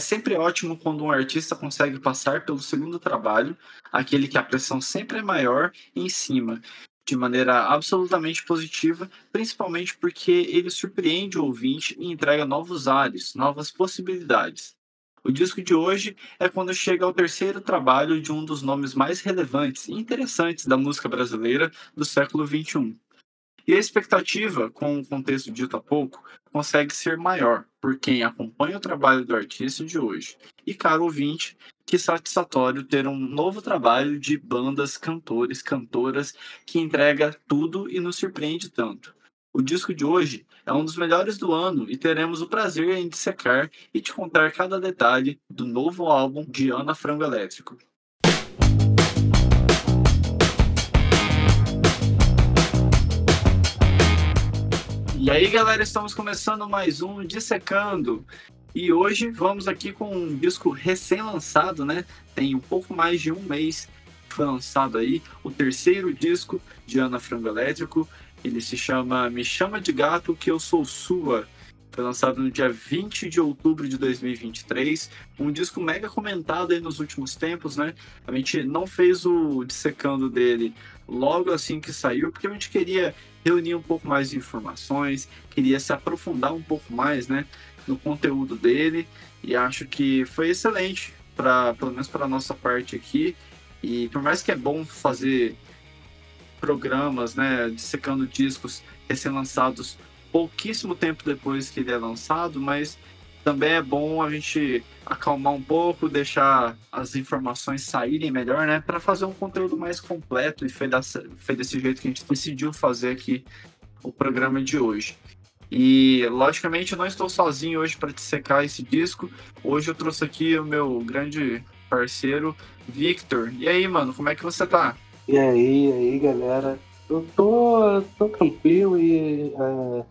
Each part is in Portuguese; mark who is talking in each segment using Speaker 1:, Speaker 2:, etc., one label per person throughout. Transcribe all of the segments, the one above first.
Speaker 1: sempre ótimo quando um artista consegue passar pelo segundo trabalho, aquele que a pressão sempre é maior em cima, de maneira absolutamente positiva, principalmente porque ele surpreende o ouvinte e entrega novos ares, novas possibilidades. O disco de hoje é quando chega ao terceiro trabalho de um dos nomes mais relevantes e interessantes da música brasileira do século XXI. E a expectativa, com o contexto dito há pouco, consegue ser maior por quem acompanha o trabalho do artista de hoje. E, caro ouvinte, que satisfatório ter um novo trabalho de bandas, cantores, cantoras que entrega tudo e nos surpreende tanto. O disco de hoje é um dos melhores do ano e teremos o prazer em dissecar e te contar cada detalhe do novo álbum de Ana Frango Elétrico. E aí, galera, estamos começando mais um Dissecando. E hoje vamos aqui com um disco recém-lançado, né? Tem um pouco mais de um mês que foi lançado aí, o terceiro disco de Ana Frango Elétrico. Ele se chama Me Chama de Gato Que Eu Sou Sua. Foi lançado no dia 20 de outubro de 2023. Um disco mega comentado aí nos últimos tempos, né? A gente não fez o dissecando dele logo assim que saiu, porque a gente queria reunir um pouco mais de informações, queria se aprofundar um pouco mais, né, no conteúdo dele. E acho que foi excelente, para pelo menos para nossa parte aqui. E por mais que é bom fazer programas, né, dissecando discos recém-lançados pouquíssimo tempo depois que ele é lançado, mas também é bom a gente acalmar um pouco, deixar as informações saírem melhor, né, para fazer um conteúdo mais completo e foi, foi desse jeito que a gente decidiu fazer aqui o programa de hoje. E logicamente eu não estou sozinho hoje para dissecar esse disco. Hoje eu trouxe aqui o meu grande parceiro Victor. E aí, mano, como é que você tá?
Speaker 2: E aí, e aí, galera? Eu tô, tô tranquilo e é,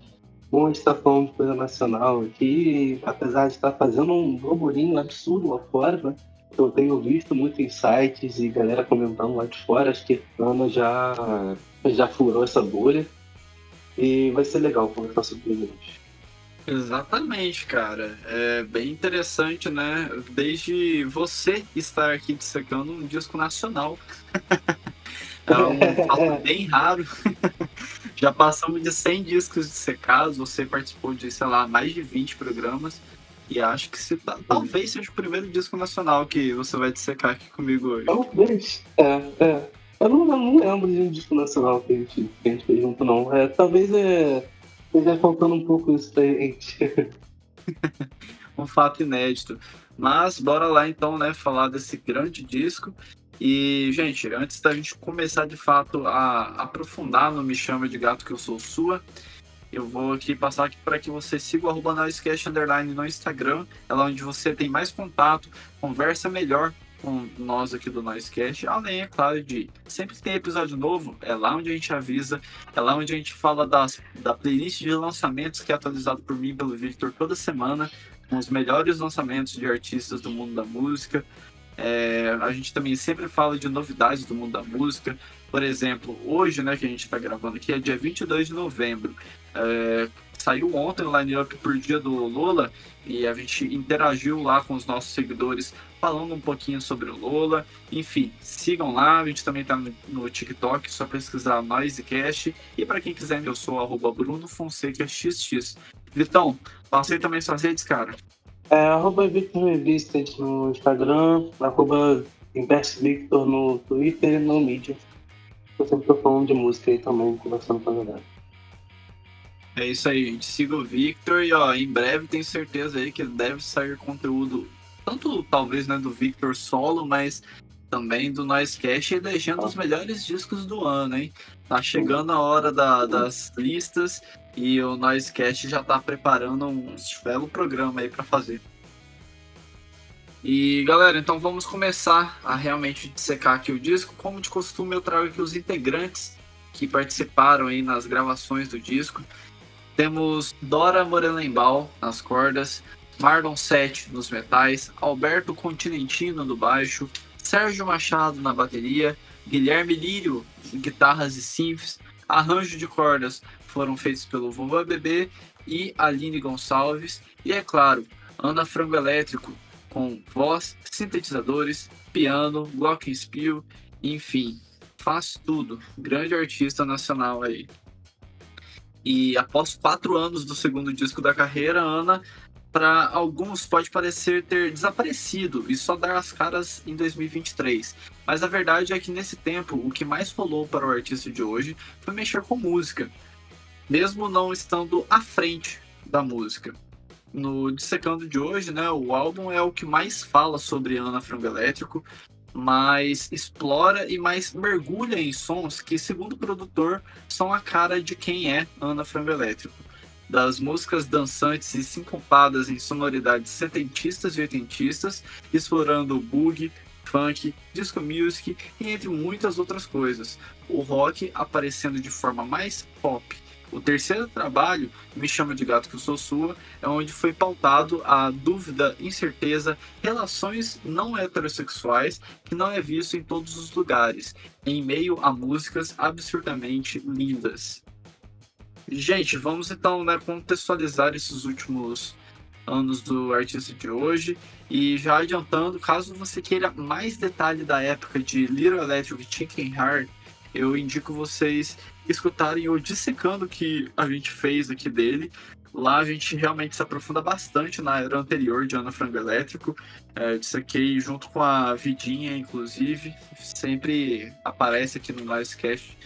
Speaker 2: bom a gente tá falando de coisa nacional aqui, apesar de estar fazendo um burburinho absurdo lá fora, né? Eu tenho visto muitos insights e galera comentando lá de fora, acho que a Ana já, já furou essa bolha. E vai ser legal conversar sobre isso.
Speaker 1: Exatamente, cara. É bem interessante, né? Desde você estar aqui dissecando um disco nacional. é um fato bem raro. Já passamos de 100 discos dissecados, você participou de, sei lá, mais de 20 programas. E acho que se, talvez seja o primeiro disco nacional que você vai dissecar aqui comigo hoje.
Speaker 2: Talvez. É, é. Eu não, não lembro de um disco nacional que a gente, que a gente fez junto, não. É, talvez é, esteja faltando um pouco isso pra gente.
Speaker 1: um fato inédito. Mas bora lá então, né, falar desse grande disco. E, gente, antes da gente começar de fato a aprofundar no Me Chama de Gato Que Eu Sou Sua, eu vou aqui passar aqui para que você siga o arroba Underline no Instagram, é lá onde você tem mais contato, conversa melhor com nós aqui do Noisecast, além, é claro, de sempre que tem episódio novo, é lá onde a gente avisa, é lá onde a gente fala das, da playlist de lançamentos que é atualizado por mim pelo Victor toda semana, com os melhores lançamentos de artistas do mundo da música. É, a gente também sempre fala de novidades do mundo da música. Por exemplo, hoje, né, que a gente está gravando aqui, é dia 22 de novembro. É, saiu ontem o line-up por dia do Lola e a gente interagiu lá com os nossos seguidores falando um pouquinho sobre o Lola. Enfim, sigam lá, a gente também tá no, no TikTok, só pesquisar Noisecast. E para quem quiser, eu sou arroba Bruno Fonseca XX. Vitão, passei também suas redes, cara.
Speaker 2: É, arroba Victor Revista no Instagram, arroba Victor no Twitter e no Mídia. Eu sempre tô falando de música aí também, conversando com a galera.
Speaker 1: É isso aí, gente. Siga o Victor e ó, em breve tenho certeza aí que deve sair conteúdo, tanto talvez né, do Victor solo, mas também do Noisecast elegendo os melhores discos do ano, hein? Tá chegando a hora da, das listas e o Noisecast já tá preparando um belo programa aí para fazer. E galera, então vamos começar a realmente dissecar aqui o disco. Como de costume, eu trago aqui os integrantes que participaram aí nas gravações do disco. Temos Dora Morelenbaum nas cordas, Marlon Sete nos metais, Alberto Continentino no baixo, Sérgio Machado na bateria, Guilherme Lírio em guitarras e synths, arranjo de cordas foram feitos pelo Vovô Bebê e Aline Gonçalves, e é claro, Ana Frango Elétrico com voz, sintetizadores, piano, glockenspiel, enfim, faz tudo. Grande artista nacional aí. E após quatro anos do segundo disco da carreira, Ana, para alguns pode parecer ter desaparecido e só dar as caras em 2023. Mas a verdade é que nesse tempo, o que mais rolou para o artista de hoje foi mexer com música, mesmo não estando à frente da música. No Dissecando de hoje, né, o álbum é o que mais fala sobre Ana Frango Elétrico, mais explora e mais mergulha em sons que, segundo o produtor, são a cara de quem é Ana Frango Elétrico. Das músicas dançantes e sincopadas em sonoridades setentistas e oitentistas, explorando bug, funk, disco music e entre muitas outras coisas. O rock aparecendo de forma mais pop o terceiro trabalho, Me Chama de Gato Que Eu Sou Sua, é onde foi pautado a dúvida, incerteza, relações não heterossexuais, que não é visto em todos os lugares, em meio a músicas absurdamente lindas. Gente, vamos então né, contextualizar esses últimos anos do artista de hoje. E já adiantando, caso você queira mais detalhe da época de Little Electric Chicken Heart, eu indico vocês escutarem o Dissecando que a gente fez aqui dele. Lá a gente realmente se aprofunda bastante na era anterior de Ana Frango Elétrico. É, dissequei junto com a Vidinha, inclusive. Sempre aparece aqui no Livecast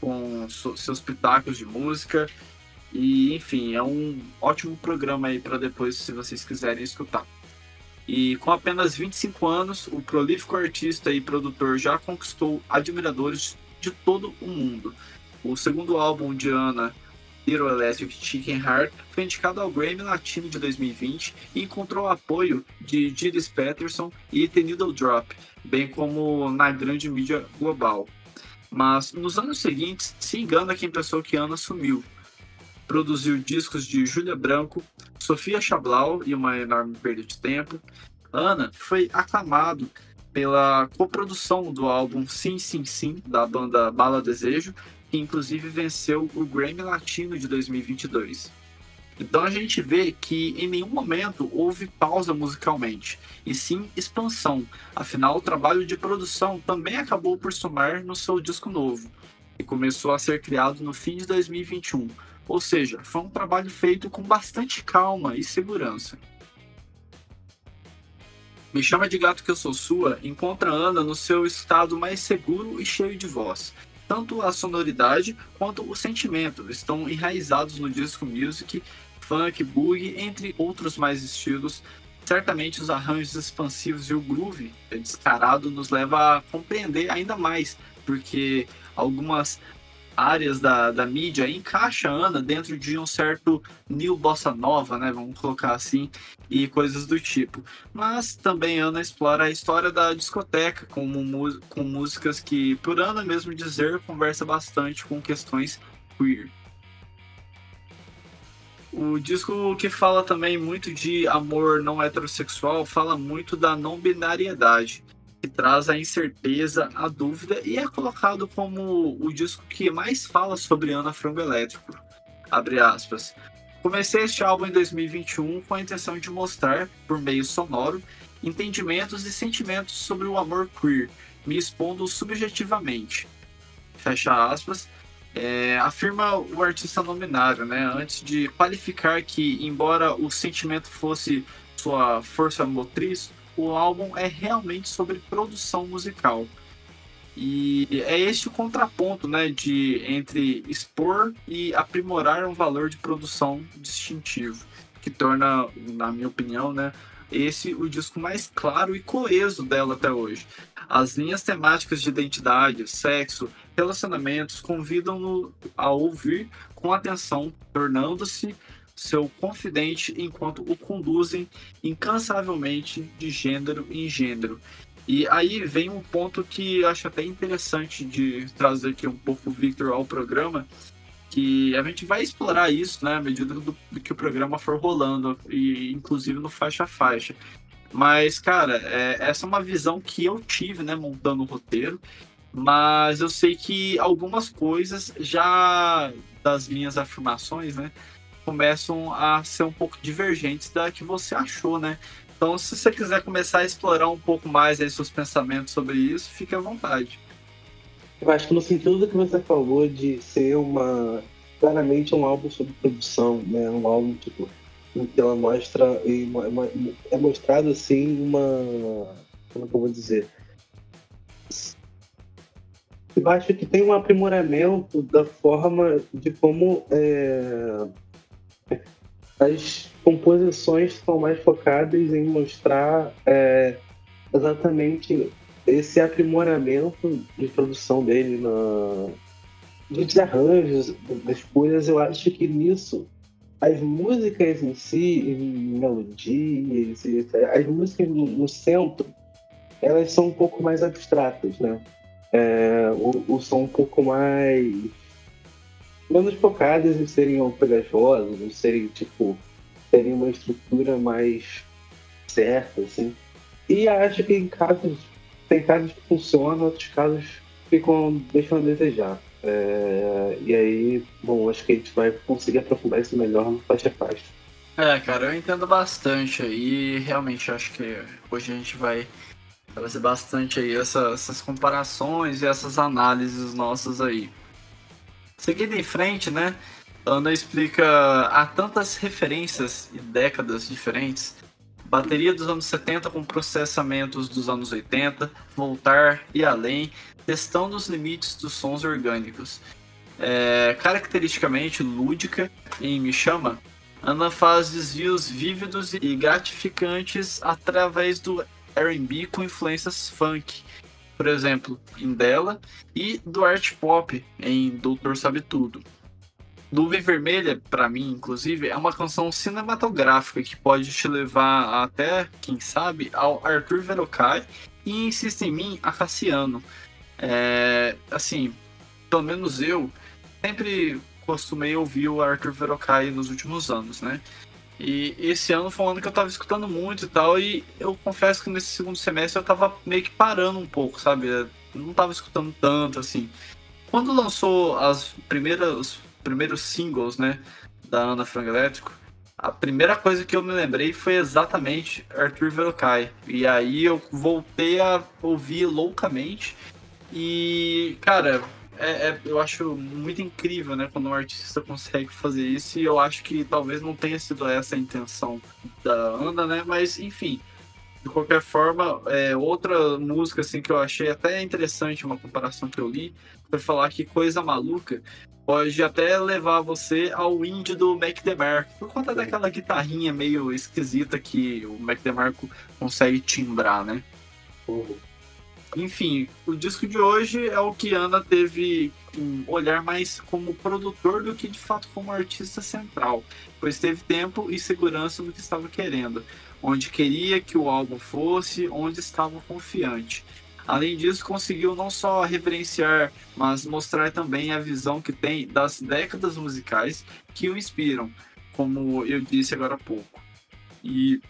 Speaker 1: com seus pitacos de música. E, enfim, é um ótimo programa aí para depois, se vocês quiserem escutar. E com apenas 25 anos, o prolífico artista e produtor já conquistou admiradores de todo o mundo. O segundo álbum de Ana, Little Electric Chicken Heart, foi indicado ao Grammy Latino de 2020 e encontrou apoio de Gilles Peterson e The Needle Drop, bem como na grande mídia global. Mas nos anos seguintes, se engana quem pensou que Ana sumiu. Produziu discos de Júlia Branco, Sofia Chablau e uma enorme perda de tempo. Ana foi aclamado pela coprodução do álbum Sim Sim Sim, da banda Bala Desejo, que inclusive venceu o Grammy Latino de 2022. Então a gente vê que em nenhum momento houve pausa musicalmente, e sim expansão. Afinal, o trabalho de produção também acabou por somar no seu disco novo, e começou a ser criado no fim de 2021. Ou seja, foi um trabalho feito com bastante calma e segurança. Me chama de gato que eu sou sua encontra Ana no seu estado mais seguro e cheio de voz. Tanto a sonoridade quanto o sentimento estão enraizados no disco music, funk, boogie, entre outros mais estilos. Certamente os arranjos expansivos e o groove descarado nos leva a compreender ainda mais, porque algumas áreas da, da mídia encaixa Ana dentro de um certo new bossa nova, né? Vamos colocar assim, e coisas do tipo. Mas também Ana explora a história da discoteca com, com músicas que, por Ana mesmo dizer, conversa bastante com questões queer. O disco que fala também muito de amor não heterossexual fala muito da não binariedade que traz a incerteza, a dúvida e é colocado como o disco que mais fala sobre Ana Frango Elétrico. Abre aspas. Comecei este álbum em 2021 com a intenção de mostrar, por meio sonoro, entendimentos e sentimentos sobre o amor queer, me expondo subjetivamente. Fecha aspas. É, afirma o artista nominário, né, antes de qualificar que, embora o sentimento fosse sua força motriz, o álbum é realmente sobre produção musical. E é esse o contraponto, né, de entre expor e aprimorar um valor de produção distintivo, que torna, na minha opinião, né, esse o disco mais claro e coeso dela até hoje. As linhas temáticas de identidade, sexo, relacionamentos convidam-no a ouvir com atenção, tornando-se seu confidente enquanto o conduzem incansavelmente de gênero em gênero. E aí vem um ponto que acho até interessante de trazer aqui um pouco o Victor ao programa, que a gente vai explorar isso, né, à medida do, do que o programa for rolando, e inclusive no faixa a faixa. Mas, cara, é, essa é uma visão que eu tive, né, montando o roteiro, mas eu sei que algumas coisas já das minhas afirmações, né, começam a ser um pouco divergentes da que você achou, né? Então, se você quiser começar a explorar um pouco mais aí seus pensamentos sobre isso, fique à vontade.
Speaker 2: Eu acho que no sentido do que você falou de ser uma claramente um álbum sobre produção, né? Um álbum tipo em que ela mostra uma, é mostrado assim uma como é que eu vou dizer eu acho que tem um aprimoramento da forma de como é, as composições são mais focadas em mostrar é, exatamente esse aprimoramento de produção dele na dos arranjos das coisas. Eu acho que nisso as músicas em si em melodias as músicas no, no centro elas são um pouco mais abstratas né? É, o, o som um pouco mais menos focadas em serem pegajosas, em serem tipo terem uma estrutura mais certa, assim. E acho que em casos tem casos que funcionam, outros casos ficam deixam a desejar. É, e aí, bom, acho que a gente vai conseguir aprofundar isso melhor no faixa faixa.
Speaker 1: É, cara, eu entendo bastante aí. Realmente acho que hoje a gente vai trazer bastante aí essa, essas comparações e essas análises nossas aí. Seguindo em frente, né? Ana explica há tantas referências e décadas diferentes. Bateria dos anos 70 com processamentos dos anos 80, voltar e além, testando os limites dos sons orgânicos. É, caracteristicamente lúdica em Me Chama, Ana faz desvios vívidos e gratificantes através do R&B com influências funk, por exemplo, em Dela, e do art pop em Doutor Sabe Tudo. Nuvem Vermelha, para mim, inclusive, é uma canção cinematográfica que pode te levar até, quem sabe, ao Arthur Verocai e Insiste em Mim a Cassiano. É, assim, pelo menos eu sempre costumei ouvir o Arthur Verocai nos últimos anos, né? E esse ano foi um ano que eu tava escutando muito e tal, e eu confesso que nesse segundo semestre eu tava meio que parando um pouco, sabe? Eu não tava escutando tanto, assim. Quando lançou as primeiras, os primeiros singles, né, da Ana Frango Elétrico, a primeira coisa que eu me lembrei foi exatamente Arthur Verocai. E aí eu voltei a ouvir loucamente. E, cara, é, é, eu acho muito incrível, né, quando um artista consegue fazer isso, e eu acho que talvez não tenha sido essa a intenção da Ana, né, mas enfim, de qualquer forma, é, outra música assim que eu achei até interessante, uma comparação que eu li, foi falar que Coisa Maluca pode até levar você ao indie do Mac DeMarco, por conta daquela guitarrinha meio esquisita que o Mac DeMarco consegue timbrar, né? Uhum. Enfim, o disco de hoje é o que Ana teve um olhar mais como produtor do que de fato como artista central, pois teve tempo e segurança no que estava querendo, onde queria que o álbum fosse, onde estava confiante. Além disso, conseguiu não só reverenciar, mas mostrar também a visão que tem das décadas musicais que o inspiram, como eu disse agora há pouco. E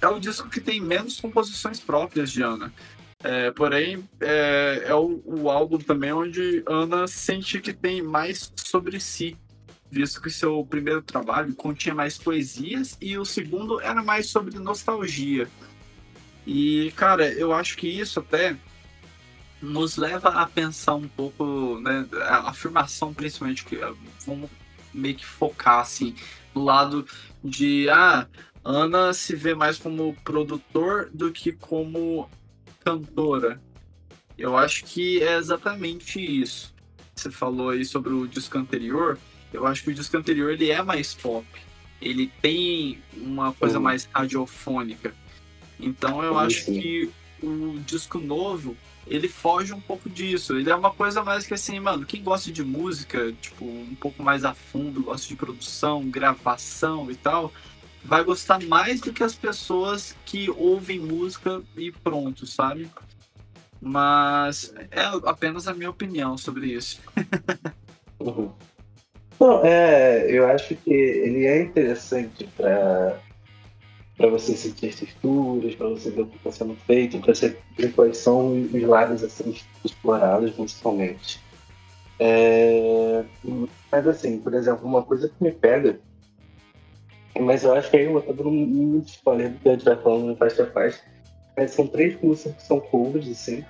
Speaker 1: é o disco que tem menos composições próprias de Ana, é, porém, é, é o, o, álbum também onde Ana sente que tem mais sobre si, visto que seu primeiro trabalho continha mais poesias e o segundo era mais sobre nostalgia. E, cara, eu acho que isso até nos leva a pensar um pouco, né, a afirmação principalmente que vamos meio que focar assim no lado de ah, Ana se vê mais como produtor do que como cantora. Eu acho que é exatamente isso. Você falou aí sobre o disco anterior. Eu acho que o disco anterior ele é mais pop. Ele tem uma coisa mais radiofônica. Então eu acho que o disco novo ele foge um pouco disso. Ele é uma coisa mais que assim, mano, quem gosta de música, tipo, um pouco mais a fundo, gosta de produção, gravação e tal, vai gostar mais do que as pessoas que ouvem música e pronto, sabe? Mas é apenas a minha opinião sobre isso.
Speaker 2: uhum. Não, é, eu acho que ele é interessante para para você sentir as texturas, para você ver o que está sendo feito, para você ver quais são os lados assim, explorados principalmente. É, mas assim, por exemplo, uma coisa que me pega Mas eu acho que aí eu tô dando muito spoiler do que a gente vai falando faixa a faixa. Mas são três músicas que são covers, assim,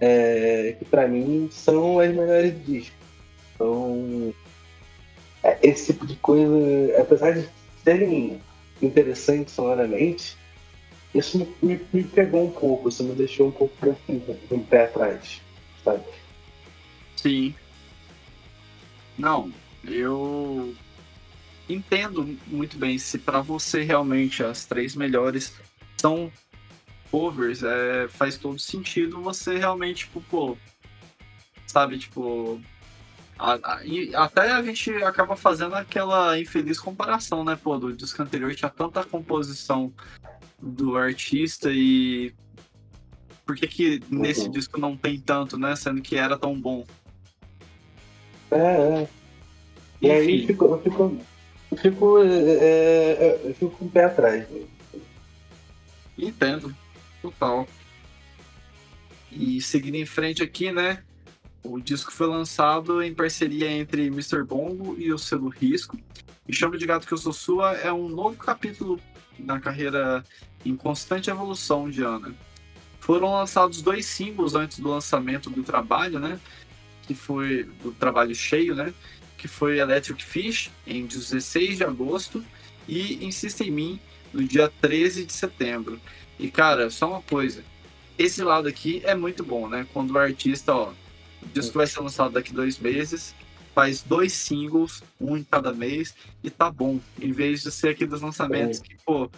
Speaker 2: é, que pra mim são as melhores do disco. Então, é, esse tipo de coisa, apesar de serem interessantes sonoramente, isso me, me, me, pegou um pouco, isso me deixou um pouco com um pé atrás, sabe?
Speaker 1: Sim. Não, eu entendo muito bem se para você realmente as três melhores são covers, é, faz todo sentido você realmente, tipo, pô, sabe, tipo, a, a, até a gente acaba fazendo aquela infeliz comparação, né, pô, do disco anterior tinha tanta composição do artista e por que que nesse uhum. disco não tem tanto, né, sendo que era tão bom?
Speaker 2: É, é. E Enfim. aí ficou, eu fico, fico, é, é, eu fico com o pé atrás.
Speaker 1: Entendo, total. E seguindo em frente aqui, né, o disco foi lançado em parceria entre Mr. Bongo e o selo Risco. E Chama de Gato Que Eu Sou Sua é um novo capítulo na carreira em constante evolução de Ana. Foram lançados dois singles antes do lançamento do trabalho, né? Que foi do trabalho cheio, né? Que foi Electric Fish em 16 de agosto e Insista em Mim no dia 13 de setembro. E cara, só uma coisa, esse lado aqui é muito bom, né? Quando o artista, ó, o disco vai ser lançado daqui dois meses, faz dois singles, um em cada mês, e tá bom. Em vez de ser aqui dos lançamentos que, pô,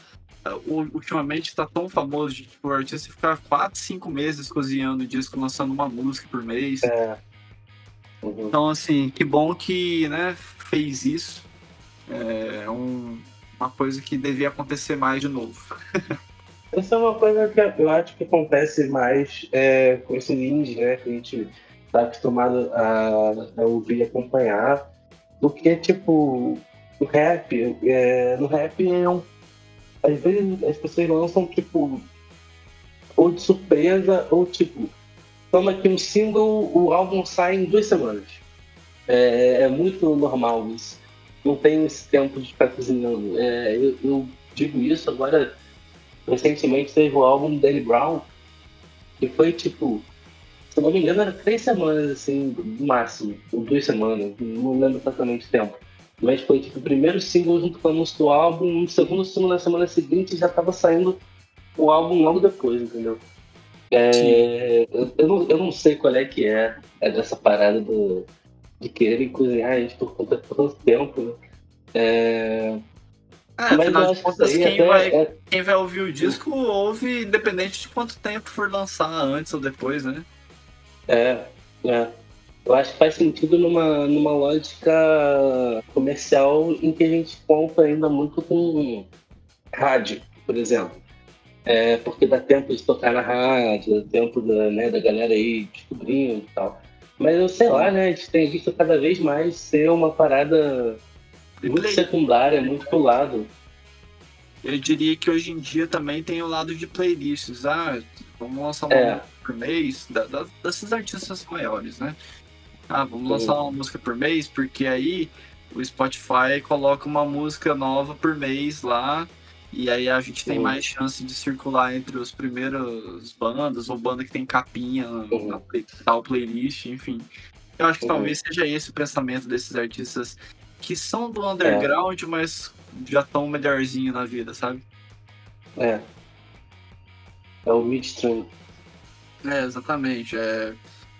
Speaker 1: ultimamente tá tão famoso de tipo, o artista ficar quatro, cinco meses cozinhando o disco, lançando uma música por mês.
Speaker 2: É. Uhum.
Speaker 1: Então, assim, que bom que, né, fez isso. É um, uma coisa que devia acontecer mais de novo.
Speaker 2: Essa é uma coisa que eu acho que acontece mais é, com esse indie, né? Que a gente tá acostumado a, a ouvir e acompanhar, do que, tipo, o rap. É, no rap é um. Às vezes as pessoas lançam, tipo, ou de surpresa, ou tipo, toma aqui um single, o álbum sai em duas semanas. É, é muito normal isso. Não tem esse tempo de ficar cozinhando. É, eu, eu, digo isso agora. Recentemente teve o álbum do Danny Brown, que foi tipo se não me engano, era três semanas, assim, no máximo, ou duas semanas, não lembro exatamente o tempo. Mas foi tipo o primeiro single junto com o anúncio do álbum, no segundo single na semana seguinte já tava saindo o álbum logo depois, entendeu? É, eu, eu, não, eu não sei qual é que é, é dessa parada do, de querer cozinhar a gente por conta de tanto tempo, né? É,
Speaker 1: é, mas afinal de contas, quem, vai, é... quem vai ouvir o disco ouve independente de quanto tempo for lançar antes ou depois, né?
Speaker 2: É, é. Eu acho que faz sentido numa, numa lógica comercial em que a gente compra ainda muito com rádio, por exemplo. É, porque dá tempo de tocar na rádio, dá tempo da, né, da galera aí descobrindo e tal. Mas eu sei lá, né? A gente tem visto cada vez mais ser uma parada muito secundária, muito pro lado.
Speaker 1: Eu diria que hoje em dia também tem o lado de playlists. Ah, vamos lançar uma é por mês da, da, desses artistas maiores, né? Ah, vamos lançar uma música por mês, porque aí o Spotify coloca uma música nova por mês lá, e aí a gente tem mais chance de circular entre os primeiros bandas, ou banda que tem capinha na tal playlist, enfim. Eu acho que talvez seja esse o pensamento desses artistas que são do underground, é. mas já estão melhorzinho na vida, sabe?
Speaker 2: É. É o midstream.
Speaker 1: É, exatamente. É...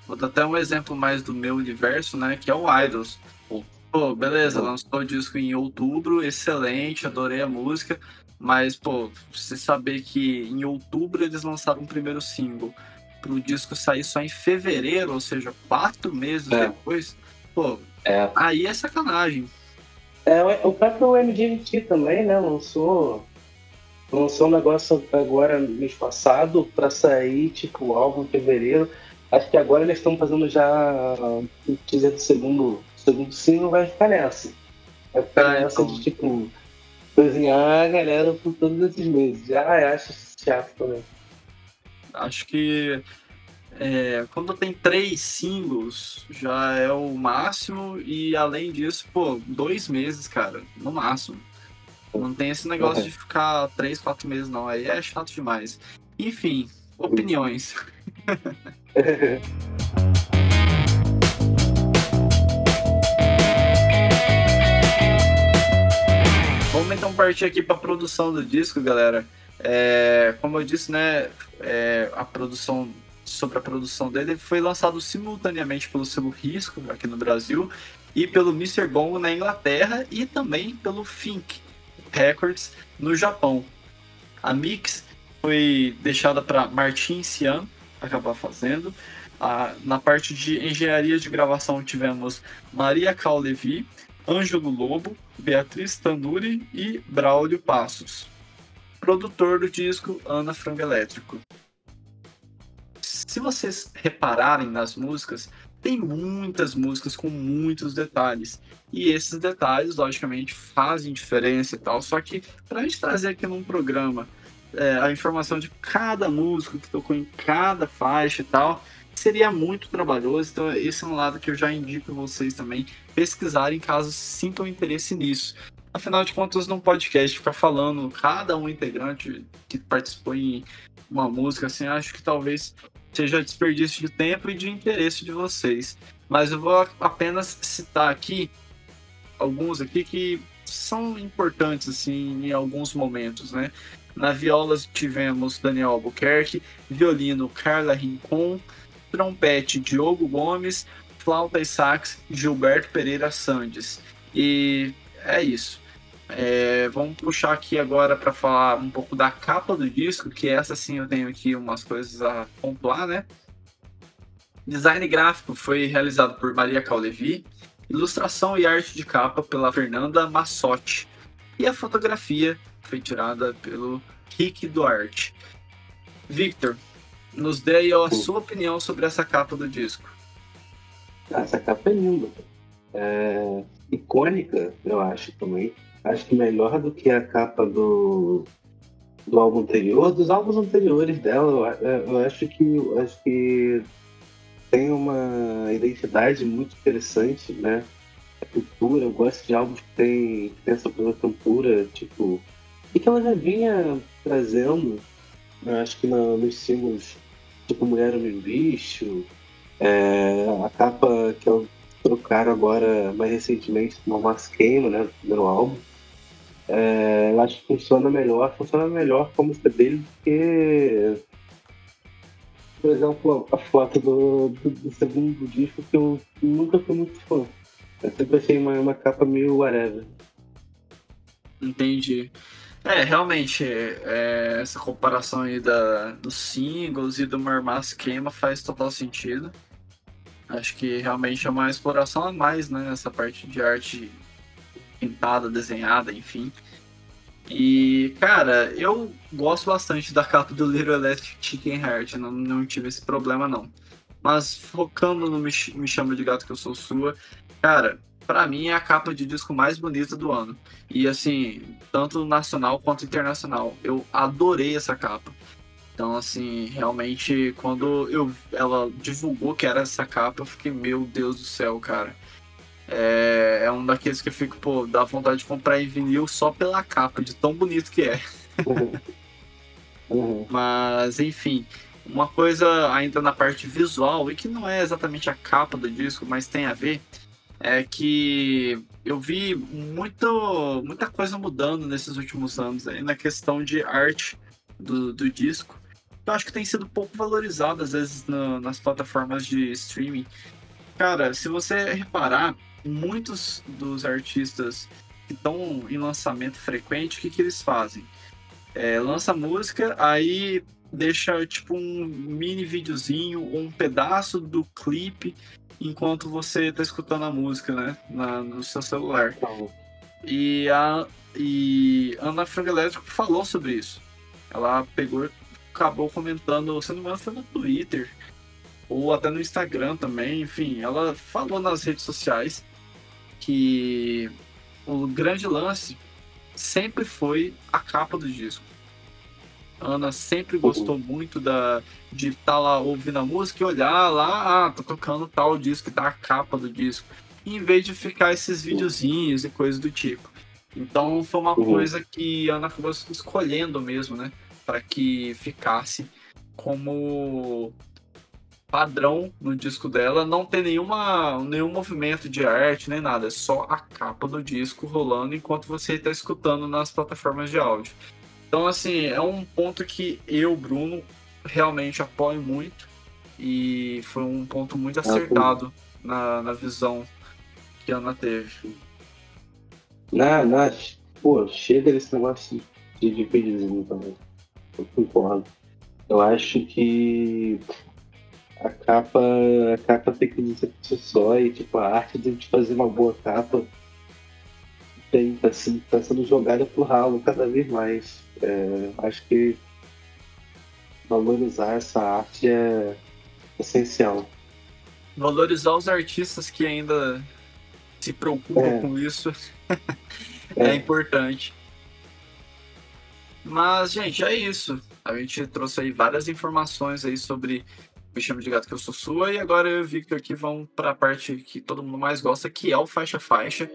Speaker 1: Vou dar até um exemplo mais do meu universo, né? Que é o Idols. Pô, beleza, lançou o disco em outubro, excelente, adorei a música. Mas, pô, você saber que em outubro eles lançaram o primeiro single, pro disco sair só em fevereiro, ou seja, quatro meses é. depois, pô, é. aí é sacanagem.
Speaker 2: É, o próprio MGMT também, né, lançou lançou um negócio agora mês passado para sair, tipo, álbum em fevereiro. Acho que agora eles estão fazendo já o teaser do segundo, segundo single, vai ficar nessa. Vai ficar ah, nessa então... de, tipo, cozinhar a galera por todos esses meses. Já acho chato também.
Speaker 1: Acho que é, quando tem três singles já é o máximo e além disso, pô, dois meses, cara, no máximo. Não tem esse negócio de ficar três, quatro meses, não. Aí é chato demais. Enfim, opiniões. Vamos então partir aqui para a produção do disco, galera. É, como eu disse, né, é, a produção sobre a produção dele foi lançado simultaneamente pelo selo Risco aqui no Brasil e pelo Mr. Bongo na Inglaterra e também pelo Fink Records no Japão. A mix foi deixada para Martin Xian acabar fazendo. Na parte de engenharia de gravação tivemos Maria Cal Levi, Ângelo Lobo, Beatriz Tanuri e Braulio Passos. Produtor do disco Ana Frango Elétrico. Se vocês repararem nas músicas, tem muitas músicas com muitos detalhes. E esses detalhes, logicamente, fazem diferença e tal. Só que, para a gente trazer aqui num programa é, a informação de cada músico que tocou em cada faixa e tal, seria muito trabalhoso. Então, esse é um lado que eu já indico vocês também pesquisarem caso sintam interesse nisso. Afinal de contas, num podcast, ficar falando cada um integrante que participou em uma música, assim, acho que talvez seja desperdício de tempo e de interesse de vocês. Mas eu vou apenas citar aqui alguns aqui que são importantes assim em alguns momentos, né? Na viola tivemos Daniel Albuquerque, violino Carla Rincon, trompete Diogo Gomes, flauta e sax Gilberto Pereira Sandes. E é isso. É, vamos puxar aqui agora para falar um pouco da capa do disco, que essa sim eu tenho aqui umas coisas a pontuar, né? Design gráfico foi realizado por Maria Caulevi, ilustração e arte de capa pela Fernanda Massotti, e a fotografia foi tirada pelo Rick Duarte. Victor, nos dê a sua opinião sobre essa capa do disco.
Speaker 2: Essa capa é linda. É icônica, eu acho também acho que melhor do que a capa do, do álbum anterior, dos álbuns anteriores dela, eu, eu acho que acho que tem uma identidade muito interessante, né? A cultura, eu gosto de álbuns que tem, que tem essa produção pura, tipo. E que ela já vinha trazendo, eu acho que no, nos singles, tipo Mulher Homem Bicho, é, a capa que eu trocaram agora mais recentemente no Mass Queima, né? Primeiro álbum. É, eu acho que funciona melhor, funciona melhor com a música dele do que, por exemplo, a foto do, do, do, segundo disco que eu nunca fui muito fã. Eu sempre achei uma, uma capa meio whatever.
Speaker 1: Entendi. É, realmente, é, essa comparação aí da, dos singles e do Mermas Queima faz total sentido. Acho que realmente é uma exploração a mais, né? Essa parte de arte pintada, desenhada, enfim. E, cara, eu gosto bastante da capa do Little Electric Chicken Heart, não, não tive esse problema não. Mas focando no Me, Me Chama de Gato Que Eu Sou Sua, cara, para mim é a capa de disco mais bonita do ano. E assim, tanto nacional quanto internacional. Eu adorei essa capa. Então, assim, realmente, quando eu, ela divulgou que era essa capa, eu fiquei, meu Deus do céu, cara. É, é um daqueles que eu fico, pô, dá vontade de comprar em vinil só pela capa, de tão bonito que é. Uhum. Uhum. Mas, enfim, uma coisa ainda na parte visual, e que não é exatamente a capa do disco, mas tem a ver, é que eu vi muito, muita coisa mudando nesses últimos anos aí na questão de arte do, do disco. Eu acho que tem sido pouco valorizado, às vezes, no, nas plataformas de streaming. Cara, se você reparar, muitos dos artistas que estão em lançamento frequente, o que, que eles fazem? É, lança música, aí deixa tipo um mini videozinho ou um pedaço do clipe enquanto você está escutando a música, né? Na, no seu celular. E a e Ana Frango Elétrico falou sobre isso. Ela pegou, acabou comentando, se não me engano, foi no Twitter ou até no Instagram também. Enfim, ela falou nas redes sociais que o grande lance sempre foi a capa do disco. Ana sempre gostou muito da, de estar tá lá ouvindo a música e olhar lá, ah, tá tocando tal disco, tá a capa do disco. Em vez de ficar esses videozinhos e coisas do tipo. Então foi uma uhum. coisa que a Ana acabou escolhendo mesmo, né? Para que ficasse como padrão no disco dela, não tem nenhuma, nenhum movimento de arte nem nada, é só a capa do disco rolando enquanto você está escutando nas plataformas de áudio. Então, assim, é um ponto que eu, Bruno, realmente apoio muito e foi um ponto muito acertado na, na visão que a Ana teve.
Speaker 2: Na, na, pô, chega desse negócio de dividirzinho também. Eu concordo. Eu acho que a capa, a capa tem que dizer por si só e tipo, a arte de fazer uma boa capa tem, tá, assim, tá sendo jogada pro ralo cada vez mais. É, acho que valorizar essa arte é essencial.
Speaker 1: Valorizar os artistas que ainda se preocupam é. com isso é. é importante. Mas, gente, é isso. A gente trouxe aí várias informações aí sobre Me Chama de Gato Que Eu Sou Sua. E agora eu e o Victor aqui vão para a parte que todo mundo mais gosta, que é o Faixa Faixa.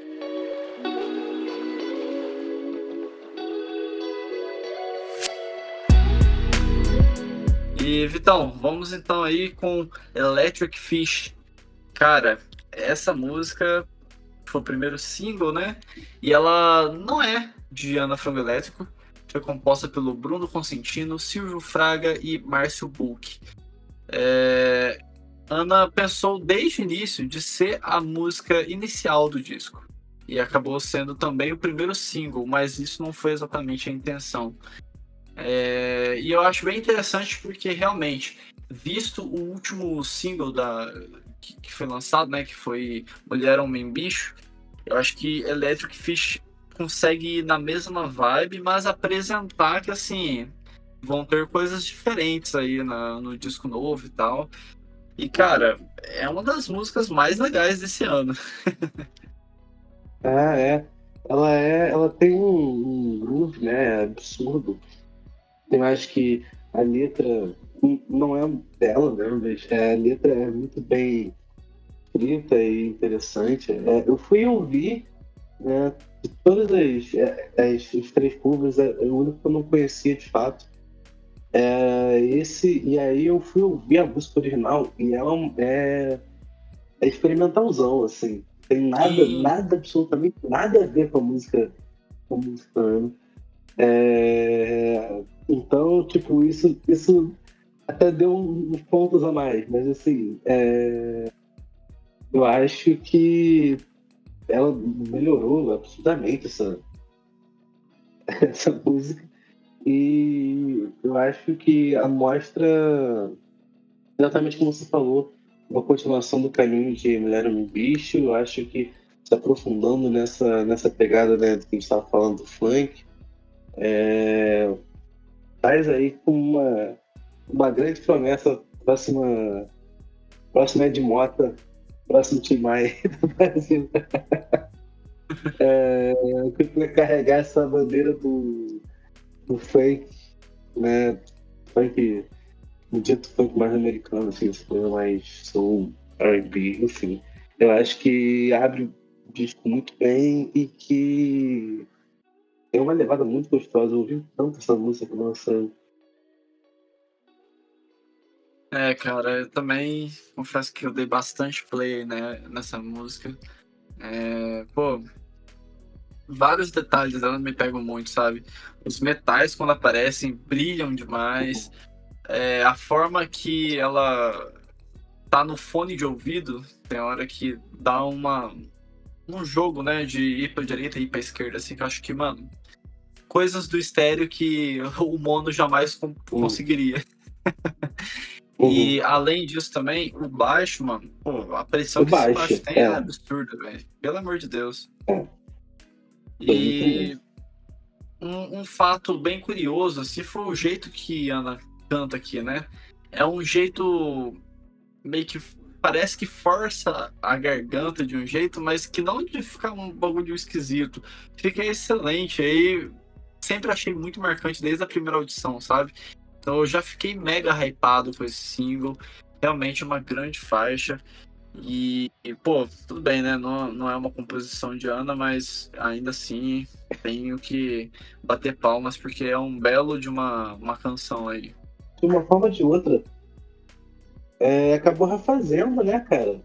Speaker 1: E, Vitão, vamos então aí com Electric Fish. Cara, essa música foi o primeiro single, né? E ela não é de Ana Frango Elétrico foi composta pelo Bruno Consentino, Silvio Fraga e Márcio Buch. É... Ana pensou desde o início de ser a música inicial do disco e acabou sendo também o primeiro single, mas isso não foi exatamente a intenção. É... E eu acho bem interessante porque realmente, visto o último single da que, foi lançado, né, que foi Mulher Homem Bicho, eu acho que Electric Fish consegue ir na mesma vibe, mas apresentar que assim vão ter coisas diferentes aí na, no disco novo e tal. E cara, é uma das músicas mais legais desse ano.
Speaker 2: ah, é. Ela é. Ela tem um, groove, né? Absurdo. Eu acho que a letra não é dela, né? Mas a letra é muito bem escrita e interessante. É, eu fui ouvir né, de todas as, é, as, os três covers, é, o único que eu não conhecia de fato é esse. E aí eu fui ouvir a música original e ela é, é experimentalzão, assim. Tem nada, e... nada, absolutamente nada a ver com a música, com a música né? É, Então, tipo, isso, isso até deu uns pontos a mais, mas assim, é, eu acho que ela melhorou absurdamente essa, essa música. E eu acho que a mostra, exatamente como você falou, uma continuação do caminho de Mulher Homem Bicho. Eu acho que se aprofundando nessa, nessa pegada né, que a gente estava falando do funk, é, faz aí com uma, uma grande promessa próxima, próxima de Mota próximo Tim Maia do Brasil. é, carregar essa bandeira do, do funk, né? Funk, um dito funk mais americano, assim, essa coisa mais soul, R&B, enfim. Eu acho que abre o disco muito bem e que tem uma levada muito gostosa. Eu ouvi tanto essa música, nossa,
Speaker 1: é, cara, eu também confesso que eu dei bastante play né, nessa música. É, pô, vários detalhes dela me pegam muito, sabe? Os metais, quando aparecem, brilham demais. É, a forma que ela tá no fone de ouvido, tem hora que dá uma um jogo, né, de ir pra direita e ir pra esquerda, assim, que eu acho que, mano, coisas do estéreo que o mono jamais conseguiria. Uhum. E além disso também, o baixo, mano, pô, a pressão o que baixo, esse baixo tem é, é absurda, velho. Pelo amor de Deus. É. E um, um, fato bem curioso, assim, foi o jeito que Ana canta aqui, né? É um jeito meio que parece que força a garganta de um jeito, mas que não de ficar um bagulho esquisito. Fica excelente. Aí sempre achei muito marcante desde a primeira audição, sabe? Então eu já fiquei mega hypado com esse single. Realmente uma grande faixa. E, e, pô, tudo bem, né? Não, não é uma composição de Ana, mas ainda assim tenho que bater palmas porque é um belo de uma, uma canção aí.
Speaker 2: De uma forma ou de outra, é, acabou refazendo, né, cara?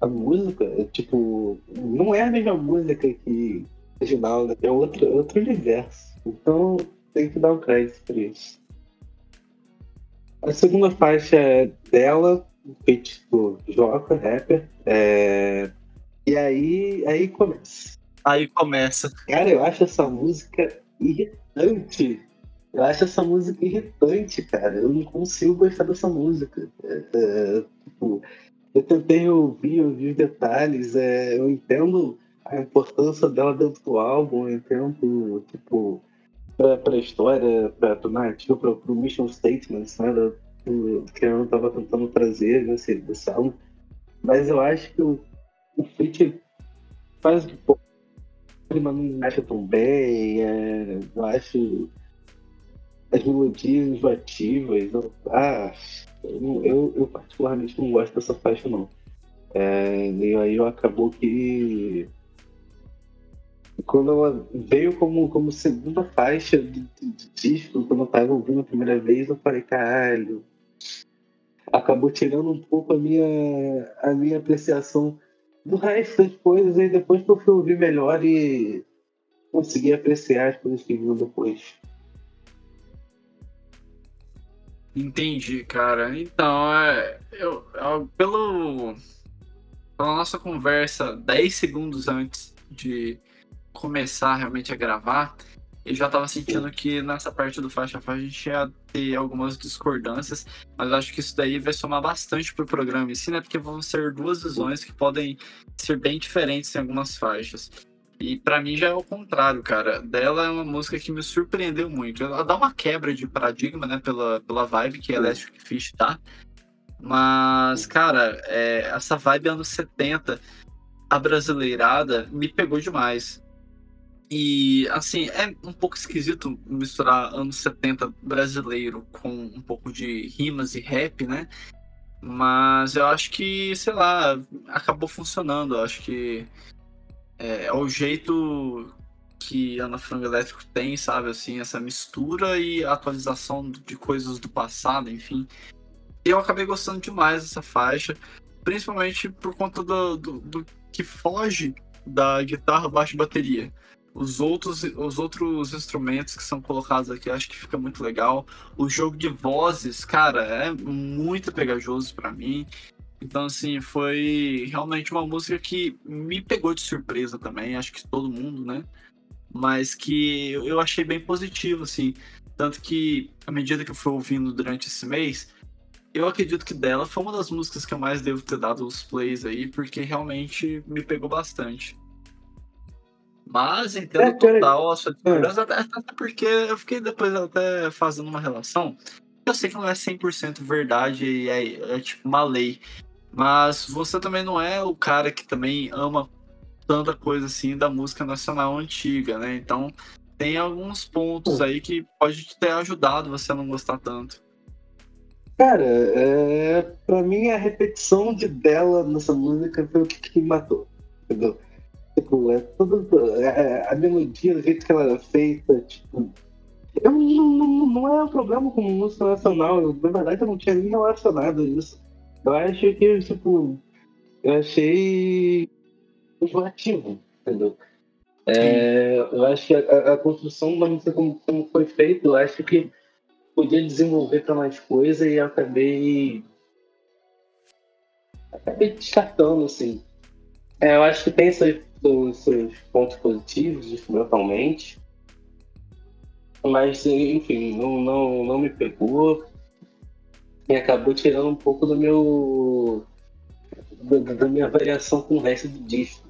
Speaker 2: A música, é, tipo, não é a mesma música que original, né? É outro, outro universo. Então tem que dar um crédito por isso. A segunda faixa é dela, feat do Joca, rapper. É... E aí, aí começa.
Speaker 1: Aí começa.
Speaker 2: Cara, eu acho essa música irritante. Eu acho essa música irritante, cara. Eu não consigo gostar dessa música. É, é, tipo, eu tentei ouvir, ouvir os detalhes. É, eu entendo a importância dela dentro do álbum, eu entendo, tipo, pra, pra história, pra, pro narrativo, pra, pro mission statement, né? que eu estava tentando trazer nesse, nesse álbum. Mas eu acho que o, o Fit faz um pouco, mas não acha tão bem. É, eu acho as melodias enjoativas. Eu, ah, eu, eu, particularmente não gosto dessa faixa, não. É, e aí eu acabou que quando ela veio como, como segunda faixa de disco, quando eu tava ouvindo a primeira vez, eu falei, caralho, acabou tirando um pouco a minha, a minha apreciação do resto das coisas, e depois que eu fui ouvir melhor e consegui apreciar as coisas que vinham depois.
Speaker 1: Entendi, cara. Então, é, eu, eu, pelo, pela nossa conversa 10 segundos antes de começar realmente a gravar, eu já tava sentindo que nessa parte do faixa a faixa a gente ia ter algumas discordâncias, mas acho que isso daí vai somar bastante pro programa em si, né? Porque vão ser duas visões que podem ser bem diferentes em algumas faixas. E para mim já é o contrário, cara. Dela é uma música que me surpreendeu muito. Ela dá uma quebra de paradigma, né? Pela, pela vibe que Electric Fish tá. Mas, cara, é, essa vibe anos 70, a brasileirada, me pegou demais. E, assim, é um pouco esquisito misturar anos 70 brasileiro com um pouco de rimas e rap, né? Mas eu acho que, sei lá, acabou funcionando. Eu acho que é, é o jeito que Ana Frango Elétrico tem, sabe? Assim, essa mistura e atualização de coisas do passado, enfim. Eu acabei gostando demais dessa faixa, principalmente por conta do, do, do que foge da guitarra, baixo e bateria os outros, os outros instrumentos que são colocados aqui, acho que fica muito legal. O jogo de vozes, cara, é muito pegajoso para mim. Então, assim, foi realmente uma música que me pegou de surpresa também, acho que todo mundo, né? Mas que eu achei bem positivo, assim. Tanto que, à medida que eu fui ouvindo durante esse mês, eu acredito que dela foi uma das músicas que eu mais devo ter dado os plays aí, porque realmente me pegou bastante. Mas entendo é, total a sua discordância, é. até, até porque eu fiquei depois até fazendo uma relação. Eu sei que não é 100% verdade e é, é tipo uma lei. Mas você também não é o cara que também ama tanta coisa assim da música nacional antiga, né? Então tem alguns pontos aí que pode ter ajudado você a não gostar tanto.
Speaker 2: Cara, é, pra mim a repetição de dela nessa música foi o que, que matou. Entendeu? Tipo, é tudo. É, a melodia, do jeito que ela é feita, tipo. Eu, não, não, não é um problema com música nacional. Eu, na verdade, eu não tinha nem relacionado isso. Eu acho que, tipo. Eu achei. enjoativo, entendeu? É, eu acho que a, a, construção da música como, como foi feita, eu acho que podia desenvolver para mais coisa e eu acabei. acabei descartando, assim. É, eu acho que tem os seus pontos positivos, instrumentalmente. Mas, enfim, não, não, não me pegou. E acabou tirando um pouco do meu. da, minha variação com o resto do disco.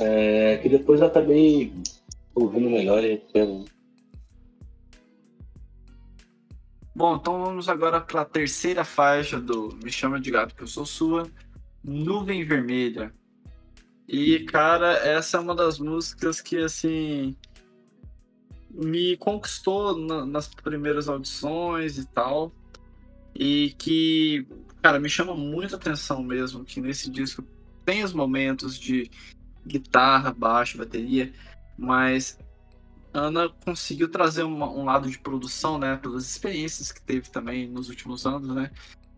Speaker 2: É, que depois eu acabei ouvindo melhor e pelo.
Speaker 1: Bom, então vamos agora para a terceira faixa do Me Chama de Gato Que Eu Sou Sua, Nuvem Vermelha. E, cara, essa é uma das músicas que, assim, me conquistou na, nas primeiras audições e tal. E que, cara, me chama muita atenção mesmo que nesse disco tem os momentos de guitarra, baixo, bateria, mas Ana conseguiu trazer uma, um lado de produção, né? Pelas experiências que teve também nos últimos anos, né?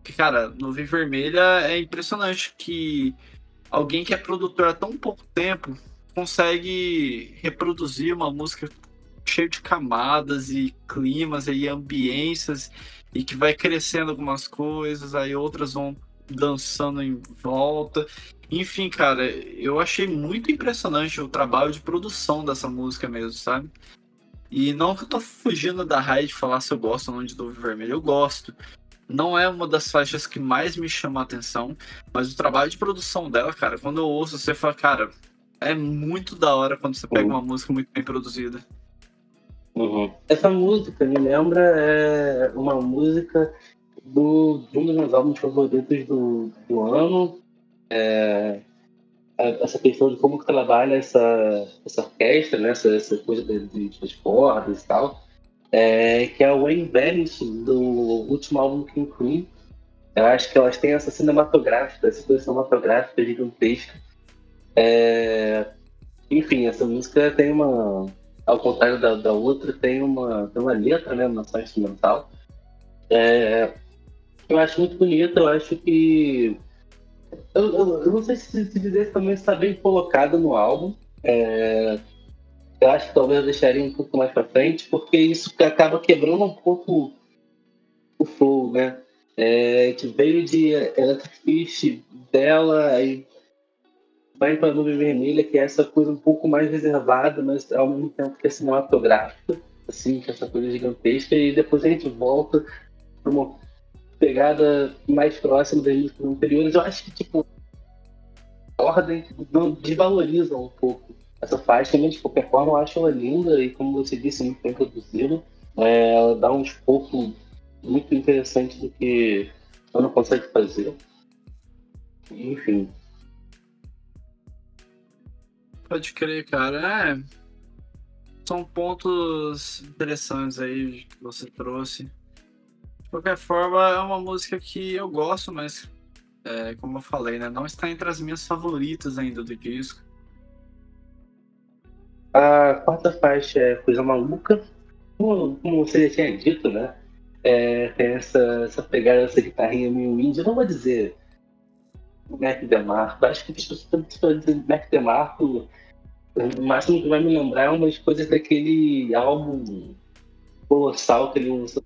Speaker 1: Que, cara, Nuvem Vermelha é impressionante que alguém que é produtor há tão pouco tempo consegue reproduzir uma música cheia de camadas e climas e ambiências e que vai crescendo algumas coisas, aí outras vão dançando em volta. Enfim, cara, eu achei muito impressionante o trabalho de produção dessa música mesmo, sabe? E não que eu tô fugindo da raia de falar se eu gosto ou não de Dove Vermelho, eu gosto. Não é uma das faixas que mais me chama a atenção, mas o trabalho de produção dela, cara, quando eu ouço, você fala, cara, é muito da hora quando você pega uma música muito bem produzida.
Speaker 2: Uhum. Essa música me lembra é, uma música do, de um dos meus álbuns favoritos do, do ano, é, essa questão de como que trabalha essa, essa orquestra, né? essa, essa coisa de, de cordas e tal, é, que é o Wayne Venice, do último álbum King Queen. Eu acho que elas têm essa cinematográfica, essa coisa cinematográfica gigantesca. É, enfim, essa música tem uma, ao contrário da, da outra, tem uma, tem uma letra, né, uma só instrumental. É, eu acho muito bonita, eu acho que eu, eu, eu, não sei se, se dizer também está bem colocado no álbum. É, eu acho que talvez eu deixaria um pouco mais para frente, porque isso acaba quebrando um pouco o flow, né? É, que veio de Electric Fish dela, aí vai para a Nuvem Vermelha, que é essa coisa um pouco mais reservada, mas ao mesmo tempo que é cinematográfica, assim, que é essa coisa gigantesca, e depois a gente volta para uma pegada mais próxima das músicas anteriores, eu acho que, tipo, a ordem desvaloriza um pouco essa faixa, mas de qualquer forma eu acho ela linda e, como você disse, muito bem produzida. É, ela dá um escopo muito interessante do que ela não consegue fazer. Enfim.
Speaker 1: Pode crer, cara. É. São pontos interessantes aí que você trouxe. De qualquer forma, é uma música que eu gosto, mas, é, como eu falei, né, não está entre as minhas favoritas ainda do disco.
Speaker 2: A quarta faixa é Coisa Maluca. Como, como você já tinha dito, né? É, tem essa, essa pegada, essa guitarrinha meio indie. Eu não vou dizer Mac DeMarco. Acho que se você dizer Mac DeMarco, o máximo que vai me lembrar é umas coisas daquele álbum colossal que ele lançou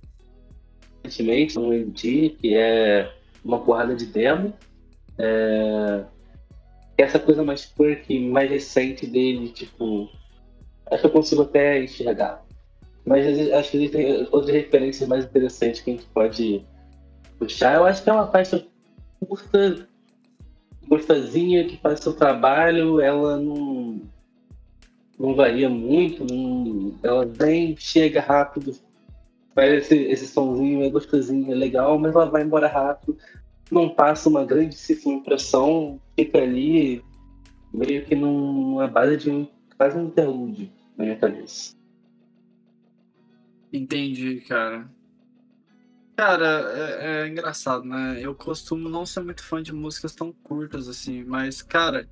Speaker 2: recentemente no MD, que é uma porrada de demo. É... Essa coisa mais quirky, mais recente dele, tipo. Acho que eu consigo até enxergar. Mas acho que ele tem outras referências mais interessantes que a gente pode puxar. Eu acho que é uma faixa curta, gostosinha, que faz seu trabalho, ela não, não varia muito, não, ela vem, chega rápido, faz esse, esse somzinho, é gostosinho, é legal, mas ela vai embora rápido, não passa uma grandíssima impressão, fica ali meio que numa base de quase um interlúdio na minha cabeça.
Speaker 1: Entendi, cara. Cara, é, é, engraçado, né? Eu costumo não ser muito fã de músicas tão curtas assim, mas, cara,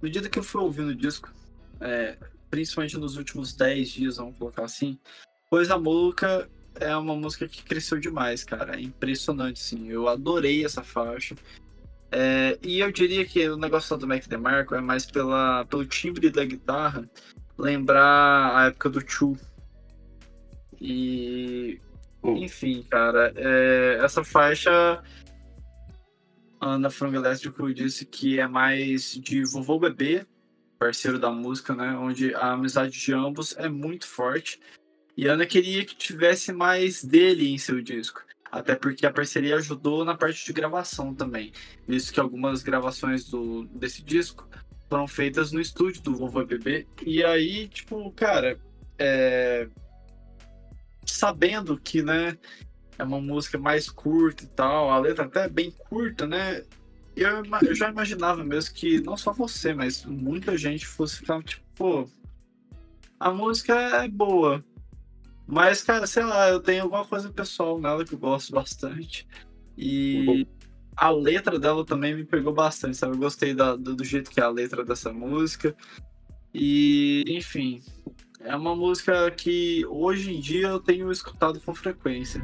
Speaker 1: no dia que eu fui ouvindo o disco, é, principalmente nos últimos 10 dias, vamos colocar assim, Coisa Maluca é uma música que cresceu demais, cara. É impressionante, sim. Eu adorei essa faixa. É, e eu diria que o negócio do Mac DeMarco é mais pela, pelo timbre da guitarra lembrar a época do Chu. E. Enfim, cara, é, essa faixa. Ana Frango Elétrico disse que é mais de vovô bebê, parceiro da música, né? Onde a amizade de ambos é muito forte. E Ana queria que tivesse mais dele em seu disco. Até porque a parceria ajudou na parte de gravação também. Visto que algumas gravações do, desse disco foram feitas no estúdio do Vovô Bebê. E aí, tipo, cara, é... sabendo que, né, é uma música mais curta e tal, a letra até é bem curta, né? Eu, eu já imaginava mesmo que não só você, mas muita gente fosse ficar tipo, pô, a música é boa, mas, cara, sei lá, eu tenho alguma coisa pessoal nela que eu gosto bastante. E a letra dela também me pegou bastante, sabe? Eu gostei da, do, do jeito que é a letra dessa música. E, enfim, é uma música que hoje em dia eu tenho escutado com frequência.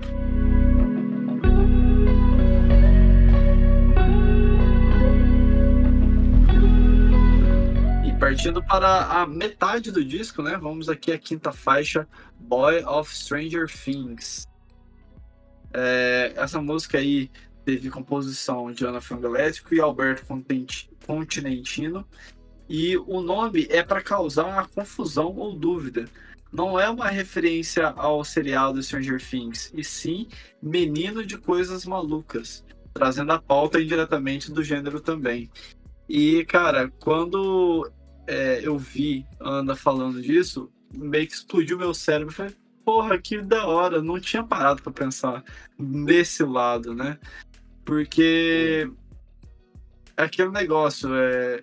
Speaker 1: E partindo para a metade do disco, né? Vamos aqui a quinta faixa, Boy of Stranger Things. É, essa música aí teve composição de Ana Frango Elétrico e Alberto Continentino. E o nome é para causar confusão ou dúvida. Não é uma referência ao seriado Stranger Things, e sim Menino de Coisas Malucas, trazendo a pauta indiretamente do gênero também. E, cara, quando é, eu vi Ana falando disso, meio que explodiu meu cérebro. Falei, porra, que da hora, não tinha parado para pensar nesse lado, né? Porque é aquele negócio, é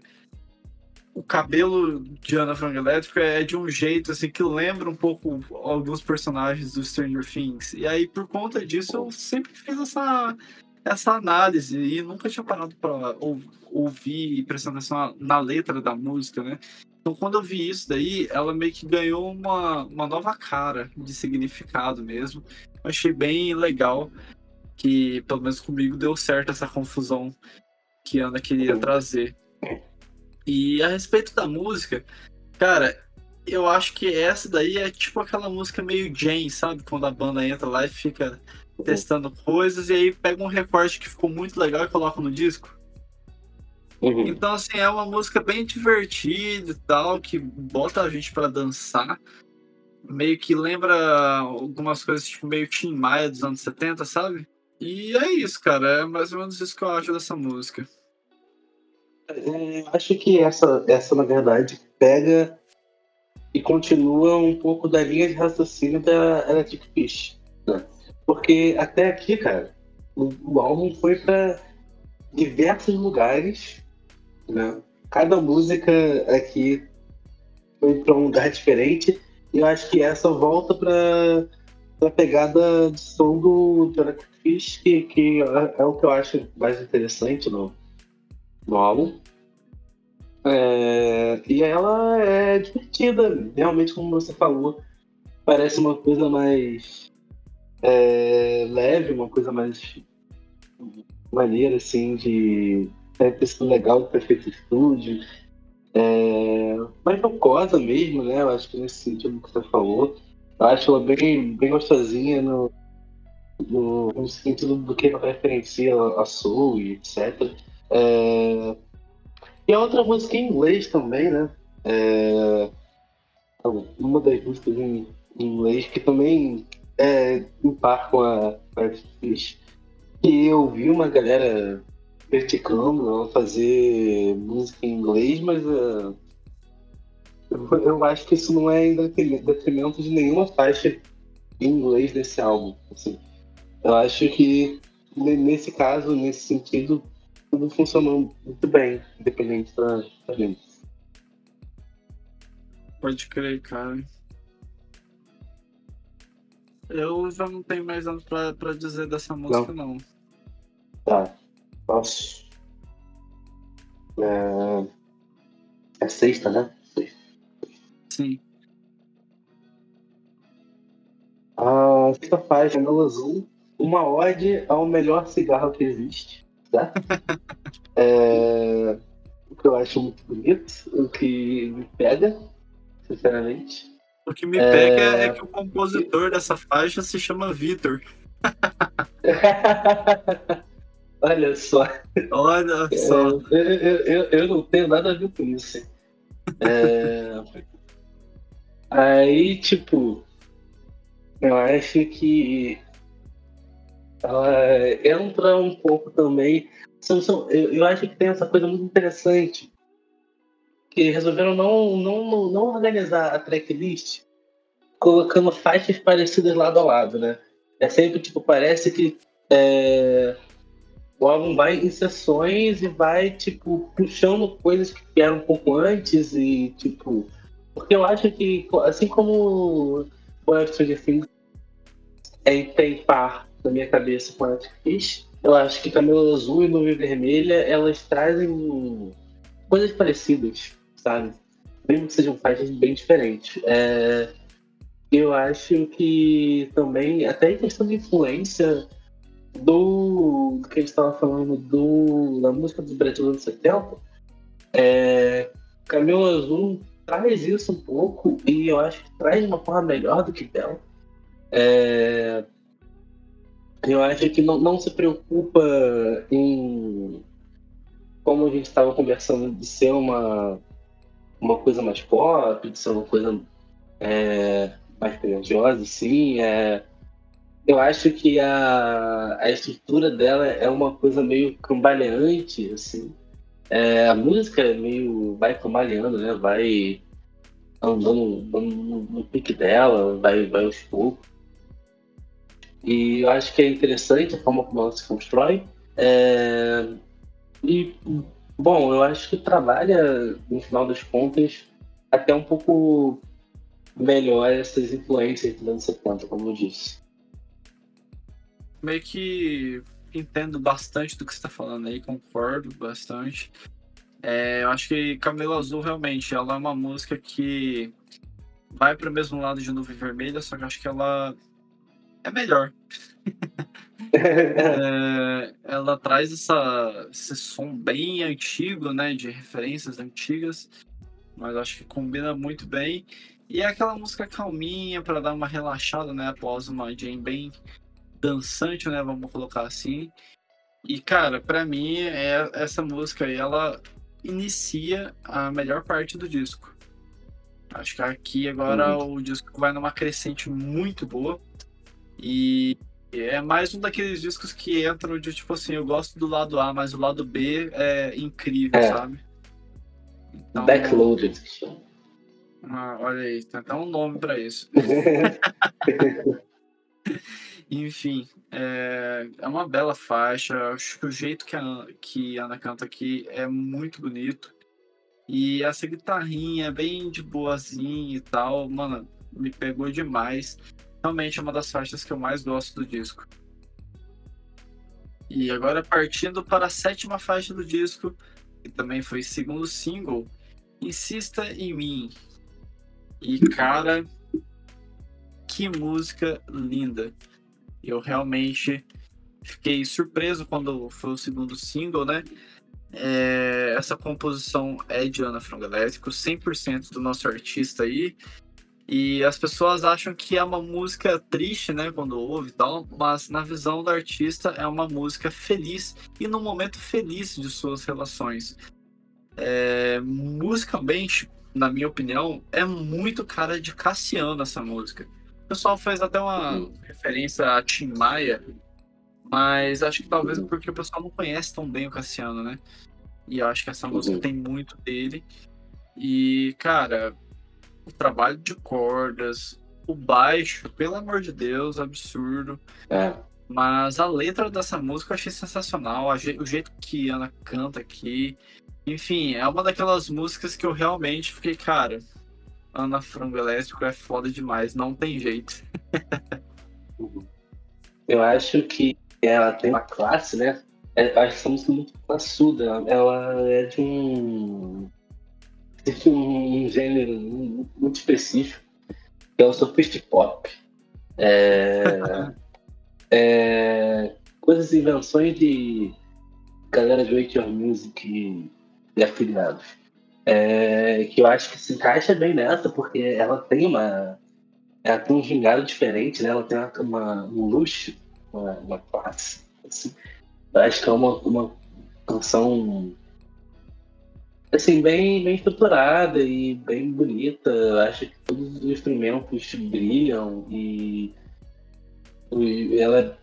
Speaker 1: o cabelo de Ana Frank Elétrico é de um jeito assim que lembra um pouco alguns personagens do Stranger Things. E aí, por conta disso, eu sempre fiz essa, essa análise e nunca tinha parado para ouvir e prestar atenção na letra da música, né? Então, quando eu vi isso daí, ela meio que ganhou uma, uma nova cara de significado mesmo. Eu achei bem legal que, pelo menos comigo, deu certo essa confusão que Ana queria trazer. E a respeito da música, cara, eu acho que essa daí é tipo aquela música meio Jane, sabe? Quando a banda entra lá e fica testando coisas e aí pega um recorte que ficou muito legal e coloca no disco. Uhum. Então, assim, é uma música bem divertida e tal, que bota a gente para dançar. Meio que lembra algumas coisas, tipo, meio Tim Maia dos anos 70, sabe? E é isso, cara. É mais ou menos isso que eu acho dessa música.
Speaker 2: É, acho que essa, essa, na verdade, pega e continua um pouco da linha de raciocínio da Electric Fish. Né? Porque até aqui, cara, o, o álbum foi para diversos lugares. Né? Cada música aqui foi para um lugar diferente. E eu acho que essa volta para a pegada de som do, Electric Fish, que, que é, é o que eu acho mais interessante no, no álbum. É, e ela é divertida, realmente, como você falou. Parece uma coisa mais é, leve, uma coisa mais maneira, assim, de é, ter sido legal ter feito estúdio. É, mais jocosa mesmo, né? Eu acho que nesse sentido que você falou. Eu acho ela bem, bem gostosinha no, no, no sentido do que ela referencia a Soul e etc. É... E a outra música em inglês também, né? É... Uma das músicas em inglês que também é em par com a Fish. E eu vi uma galera criticando ela fazer música em inglês, mas uh, eu, acho que isso não é em detrimento de nenhuma faixa em inglês desse álbum. Assim. Eu acho que nesse caso, nesse sentido, tudo funcionou muito bem, independente da, da gente.
Speaker 1: Pode crer, cara. Eu já não tenho mais nada pra, pra dizer dessa música, não. não.
Speaker 2: Tá. Posso. É... é sexta, né? Sexta.
Speaker 1: Sim.
Speaker 2: A sexta Janela Azul, uma ode ao melhor cigarro que existe, tá? é, o que eu acho muito bonito, o que me pega, sinceramente.
Speaker 1: O que me é... pega é que o compositor dessa faixa se chama Vitor.
Speaker 2: Olha só.
Speaker 1: Olha só.
Speaker 2: É, eu, eu, eu, não tenho nada a ver com isso. É... Aí, tipo, eu acho que ela entra um pouco também. São, são, eu, eu acho que tem essa coisa muito interessante que resolveram não, não, não organizar a tracklist colocando faixas parecidas lado a lado, né? É sempre tipo, parece que é, o álbum vai em sessões e vai, tipo, puxando coisas que vieram um pouco antes e, tipo. Porque eu acho que, assim como o Stranger Things é, tem par na minha cabeça com a Eu acho que Camelo Azul e Nuvem Vermelha, elas trazem coisas parecidas, sabe? Mesmo que sejam faixas bem diferentes. É... Eu acho que também, até em questão de influência do, do que a gente estava falando do, da música dos brasileiros anos 70, é... Camelo Azul traz isso um pouco e eu acho que traz de uma forma melhor do que dela. É... Eu acho que não, não se preocupa em, como a gente estava conversando, de ser uma, uma coisa mais pop, de ser uma coisa é, mais grandiosa, sim. É, eu acho que a, a estrutura dela é uma coisa meio cambaleante, assim. É, a música é meio vai cambaleando, né? Vai andando, andando no, pique dela, vai, vai aos poucos. E eu acho que é interessante a forma como ela se constrói. É... E, bom, eu acho que trabalha, no final das contas, até um pouco melhor essas influências dos anos 70, como eu disse.
Speaker 1: Meio que entendo bastante do que você está falando aí, concordo bastante. É, eu acho que Camelo Azul realmente ela é uma música que vai para o mesmo lado de Nuvem Vermelha, só que eu acho que ela é melhor. é, ela traz essa, esse som bem antigo, né? De referências antigas, mas acho que combina muito bem. E é aquela música calminha para dar uma relaxada, né? Após uma jam bem dançante, né? Vamos colocar assim. E, cara, para mim, é, essa música aí, ela inicia a melhor parte do disco. Acho que aqui agora uhum. o disco vai numa crescente muito boa. E é mais um daqueles discos que entram de tipo assim, eu gosto do lado A, mas o lado B é incrível, é. sabe?
Speaker 2: Então, Backloaded.
Speaker 1: Ah, olha aí, tem até um nome para isso. Enfim, é, é, uma bela faixa. Acho que o jeito que a, que a Ana canta aqui é muito bonito. E essa guitarrinha bem de boazinha e tal, mano, me pegou demais realmente é uma das faixas que eu mais gosto do disco. E agora partindo para a sétima faixa do disco, que também foi segundo single, Insista em Mim. E cara, que música linda. Eu realmente fiquei surpreso quando foi o segundo single, né? É, essa composição é de Ana Frango Elétrico, 100% do nosso artista aí. E as pessoas acham que é uma música triste, né, quando ouve e tal, mas na visão do artista é uma música feliz e no momento feliz de suas relações. É, musicalmente, na minha opinião, é muito cara de Cassiano essa música. O pessoal fez até uma uhum. referência a Tim Maia, mas acho que talvez uhum. porque o pessoal não conhece tão bem o Cassiano, né? E eu acho que essa música uhum. tem muito dele. E, cara, o trabalho de cordas, o baixo, pelo amor de Deus, absurdo.
Speaker 2: É.
Speaker 1: Mas a letra dessa música eu achei sensacional, o jeito que Ana canta aqui. Enfim, é uma daquelas músicas que eu realmente fiquei, cara, Ana Frango Elétrico é foda demais, não tem jeito.
Speaker 2: eu acho que ela tem uma classe, né? É, eu acho essa música muito classuda. Ela é de um existe um, um gênero muito específico, que é o surfist pop. É, é, coisas e invenções de galera de Wake Your Music e, e afiliados. É, que eu acho que se encaixa bem nessa, porque ela tem uma. Ela tem um gingado diferente, né? Ela tem uma, uma um luxo, uma, uma classe. Assim. Eu acho que é uma, uma canção assim, bem, bem estruturada e bem bonita. Eu acho que todos os instrumentos brilham e, ela é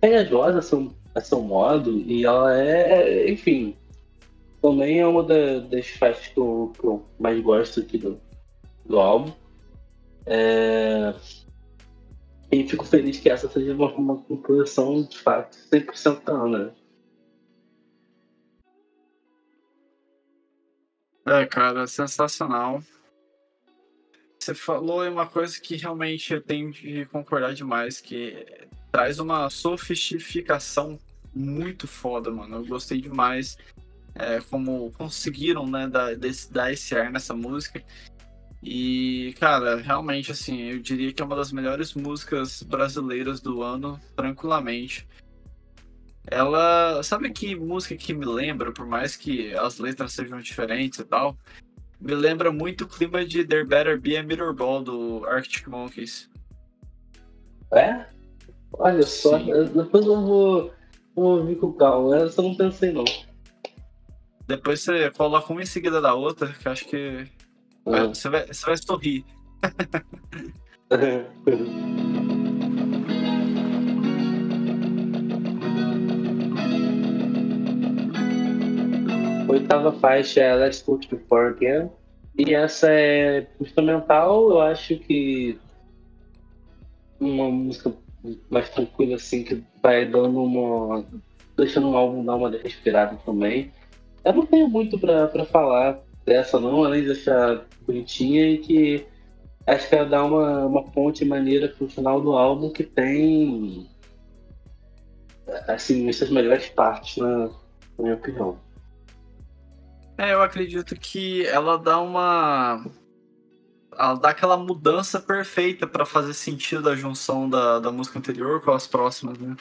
Speaker 2: pegajosa a seu, a seu modo e ela é, enfim, também é uma da, das faixas que eu, que eu, mais gosto aqui do, do álbum. É... E fico feliz que essa seja uma, uma composição de fato 100% da Ana.
Speaker 1: É, cara, sensacional. Você falou uma coisa que realmente eu tenho de concordar demais, que traz uma sofisticação muito foda, mano. Eu gostei demais é, como conseguiram, né, dar, desse, dar esse ar nessa música. E, cara, realmente, assim, eu diria que é uma das melhores músicas brasileiras do ano, tranquilamente. Ela. Sabe que música que me lembra, por mais que as letras sejam diferentes e tal? Me lembra muito o clima de There Better Be a Mirror Ball do Arctic Monkeys.
Speaker 2: É? Olha só, depois eu vou, vou ouvir com calma, essa eu não pensei não.
Speaker 1: Depois você coloca uma em seguida da outra, que acho que uhum. você, vai, você vai sorrir.
Speaker 2: Oitava faixa é Let's Go to Before Again. E essa é instrumental, eu acho que uma música mais tranquila assim, que vai dando uma. deixando o álbum dar uma respirada também. Eu não tenho muito para falar dessa não, além de achar bonitinha e que acho que ela dá uma, uma ponte maneira pro final do álbum que tem assim, essas melhores partes, na, na minha opinião.
Speaker 1: É, eu acredito que ela dá uma. Ela dá aquela mudança perfeita para fazer sentido a junção da, da música anterior com as próximas, né?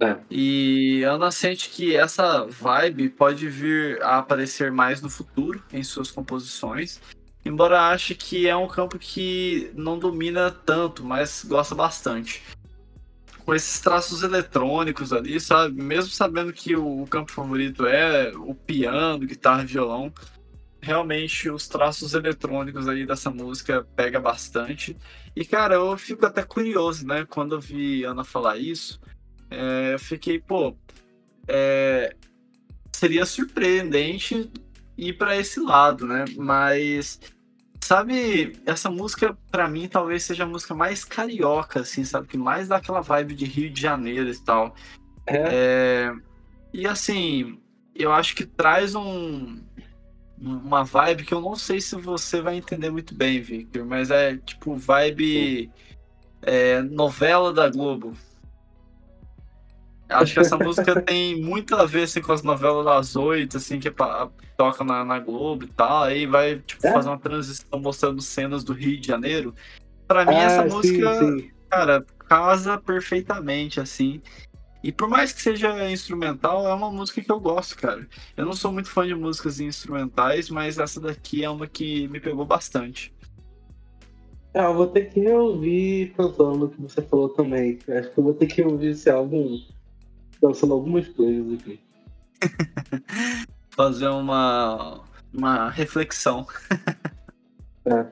Speaker 1: É. E Ana sente que essa vibe pode vir a aparecer mais no futuro em suas composições, embora ache que é um campo que não domina tanto, mas gosta bastante com esses traços eletrônicos ali, sabe? Mesmo sabendo que o campo favorito é o piano, guitarra, violão, realmente os traços eletrônicos aí dessa música pega bastante. E cara, eu fico até curioso, né? Quando eu vi Ana falar isso, é, eu fiquei, pô, é, seria surpreendente ir para esse lado, né? Mas Sabe, essa música, para mim, talvez seja a música mais carioca, assim, sabe? Que mais dá aquela vibe de Rio de Janeiro e tal. É. é... E assim, eu acho que traz um, uma vibe que eu não sei se você vai entender muito bem, Victor, mas é tipo vibe é, novela da Globo. Acho que essa música tem muito a ver assim, com as novelas das oito, assim, que toca na, na, Globo e tal. Aí vai tipo, é? fazer uma transição mostrando cenas do Rio de Janeiro. Pra mim, ah, essa música, sim. cara, casa perfeitamente, assim. E por mais que seja instrumental, é uma música que eu gosto, cara. Eu não sou muito fã de músicas instrumentais, mas essa daqui é uma que me pegou bastante.
Speaker 2: É, eu vou ter que ouvir cantando o que você falou também. Acho que eu vou ter que ouvir esse álbum pensando algumas coisas aqui.
Speaker 1: Fazer uma, uma reflexão. é.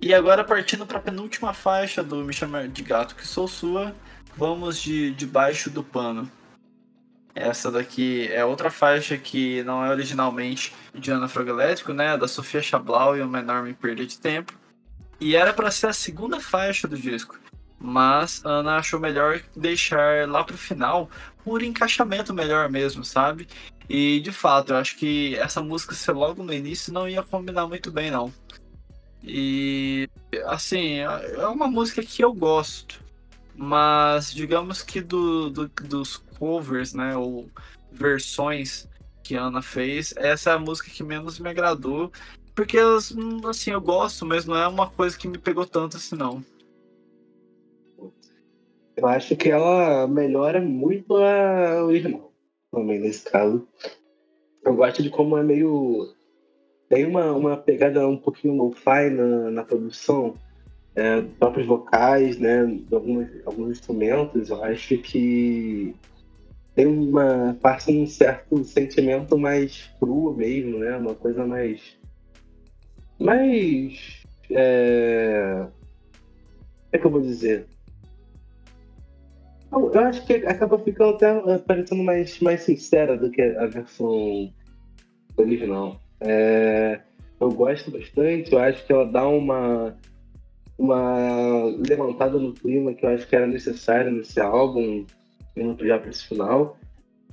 Speaker 1: E agora, partindo para a penúltima faixa do Me Chamar de Gato Que Sou Sua, vamos de Debaixo do Pano. Essa daqui é outra faixa que não é originalmente de Ana Fogo Elétrico, né? Da Sofia Chablau e uma enorme perda de tempo. E era para ser a segunda faixa do disco mas Ana achou melhor deixar lá pro final por encaixamento melhor mesmo, sabe? E de fato, eu acho que essa música ser logo no início não ia combinar muito bem, não. E assim, é uma música que eu gosto, mas digamos que do, do, dos covers, né, ou versões que a Ana fez, essa é a música que menos me agradou, porque assim, eu gosto, mas não é uma coisa que me pegou tanto assim, não.
Speaker 2: Eu acho que ela melhora muito a original, também nesse caso. Eu gosto de como é meio. Tem uma, uma pegada um pouquinho lo-fi na, na produção, é, próprios vocais, né? Alguns, alguns instrumentos. Eu acho que tem uma parte um certo sentimento mais cru mesmo, né? Uma coisa mais. mais. É... Como é que eu vou dizer? Eu acho que acaba ficando até eh, parecendo mais, mais sincera do que a versão original. É, eu gosto bastante, eu acho que ela dá uma, uma levantada no clima que eu acho que era necessário nesse álbum, indo já para esse final.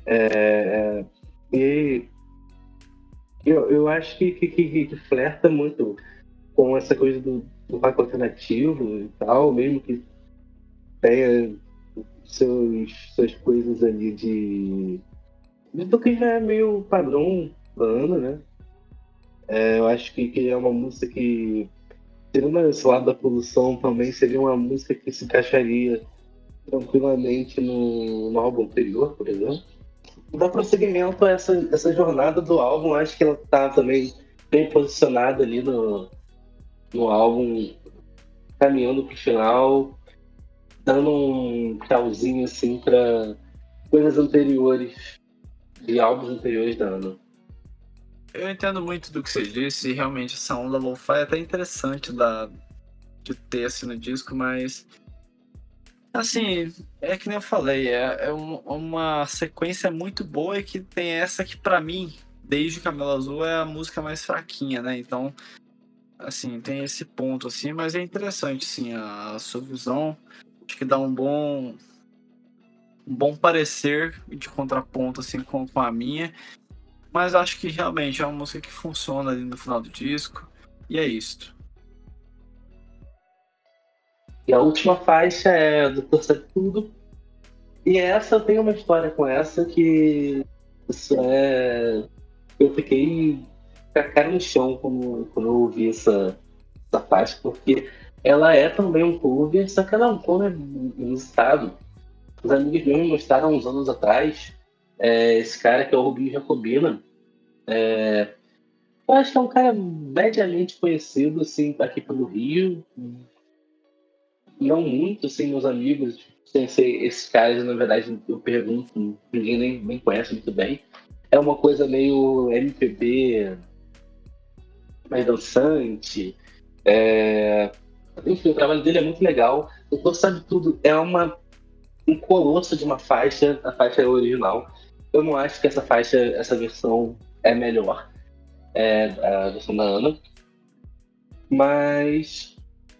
Speaker 2: É, e eu, eu acho que, que, que, que, flerta muito com essa coisa do, do rock alternativo e tal, mesmo que tenha seus, suas coisas ali de. do que já é meio padrão da Ana, né? É, eu acho que, que é uma música que, tirando esse lado da produção, também seria uma música que se encaixaria tranquilamente no, no álbum anterior, por exemplo. Dá prosseguimento a essa, essa jornada do álbum, acho que ela tá também bem posicionada ali no, no álbum, caminhando pro final, dando um tchauzinho assim para coisas anteriores, de álbuns anteriores da Ana.
Speaker 1: Eu entendo muito do que você disse, e realmente essa onda lo-fi é até interessante da, de ter assim no disco, mas assim, é que nem eu falei, é, é um, uma sequência muito boa e que tem essa que para mim, desde Camelo Azul, é a música mais fraquinha, né? Então, assim, tem esse ponto assim, mas é interessante sim a, a sua visão. Que dá um bom um bom parecer de contraponto assim com, com a minha. Mas acho que realmente é uma música que funciona ali no final do disco. E é isso.
Speaker 2: E a última faixa é do Torcer Tudo. E essa eu tenho uma história com essa que isso é. Eu fiquei com a cara no chão quando, quando eu ouvi essa, essa faixa, porque ela é também um cover, só que ela é um cover inusitado. Os amigos meus me mostraram uns anos atrás é, esse cara que é o Rubinho Jacobina. É, eu acho que é um cara mediamente conhecido assim, aqui pelo Rio. Não muito, assim, meus amigos, sem ser esses caras, na verdade, eu pergunto, ninguém nem, nem conhece muito bem. É uma coisa meio MPB, mais dançante. É... Enfim, o trabalho dele é muito legal. O Doutor Sabe Tudo é uma, um colosso de uma faixa, a faixa é original. Eu não acho que essa faixa, essa versão é melhor. É a versão da Ana. Mas,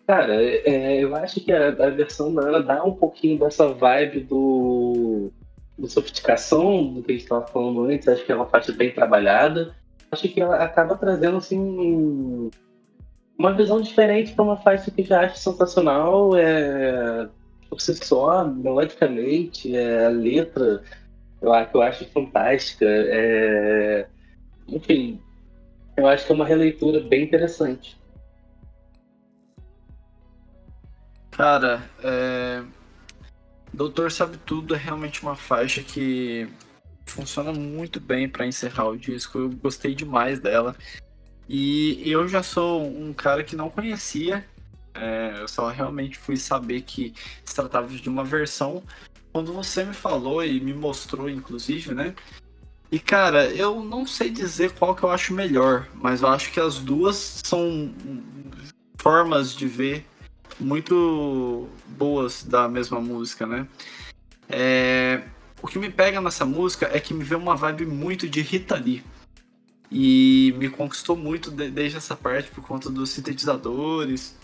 Speaker 2: cara, é, eu acho que a, a, versão da Ana dá um pouquinho dessa vibe do, do sofisticação do que a gente estava falando antes. Acho que é uma faixa bem trabalhada. Acho que ela acaba trazendo assim uma visão diferente para uma faixa que já acho sensacional. É, por si só, melodicamente, é, a letra eu, eu acho fantástica. É, enfim, eu acho que é uma releitura bem interessante.
Speaker 1: Cara, é... Doutor Sabe Tudo é realmente uma faixa que funciona muito bem para encerrar o disco. Eu gostei demais dela. E eu já sou um cara que não conhecia. É, eu só realmente fui saber que se tratava de uma versão quando você me falou e me mostrou, inclusive, né? E cara, eu não sei dizer qual que eu acho melhor, mas eu acho que as duas são formas de ver muito boas da mesma música, né? É... O que me pega nessa música é que me vê uma vibe muito de Rita Lee. E me conquistou muito de, desde essa parte por conta dos sintetizadores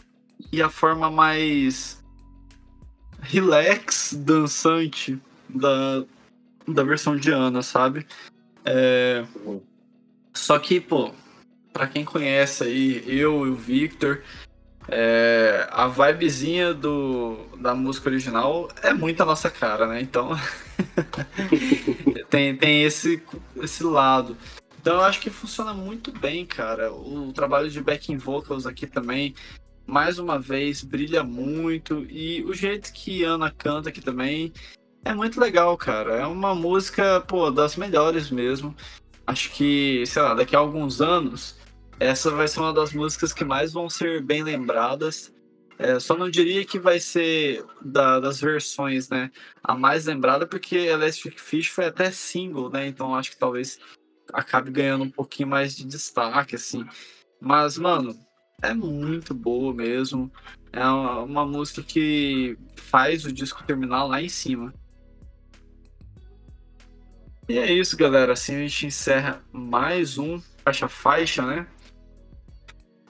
Speaker 1: e a forma mais relax, dançante da, da versão de Ana, sabe? É... Só que, pô, pra quem conhece aí, eu e o Victor, é... a vibezinha do, da música original é muito a nossa cara, né? Então, tem, tem esse, esse lado. Então eu acho que funciona muito bem, cara. O trabalho de backing vocals aqui também, mais uma vez, brilha muito. E o jeito que Ana canta aqui também é muito legal, cara. É uma música, pô, das melhores mesmo. Acho que, sei lá, daqui a alguns anos, essa vai ser uma das músicas que mais vão ser bem lembradas. É, só não diria que vai ser da, das versões, né? A mais lembrada, porque Electric Fish foi até single, né? Então acho que talvez acabe ganhando um pouquinho mais de destaque, assim. Mas, mano, é muito boa mesmo. É uma, uma música que faz o disco terminar lá em cima. E é isso, galera. Assim a gente encerra mais um faixa faixa, né?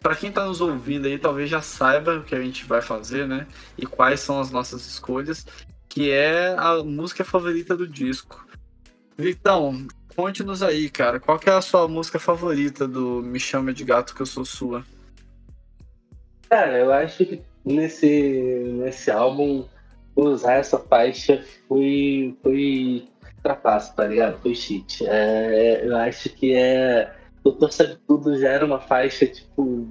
Speaker 1: Para quem tá nos ouvindo aí, talvez já saiba o que a gente vai fazer, né? E quais são as nossas escolhas, que é a música favorita do disco. Então, Conte-nos aí, cara. Qual é a sua música favorita do Me Chama de Gato Que Eu Sou Sua?
Speaker 2: Cara, eu acho que nesse, nesse álbum usar essa faixa foi, foi trapaço, tá ligado? Foi cheat. É, eu acho que é. Doutor Sabe Tudo já era uma faixa, tipo,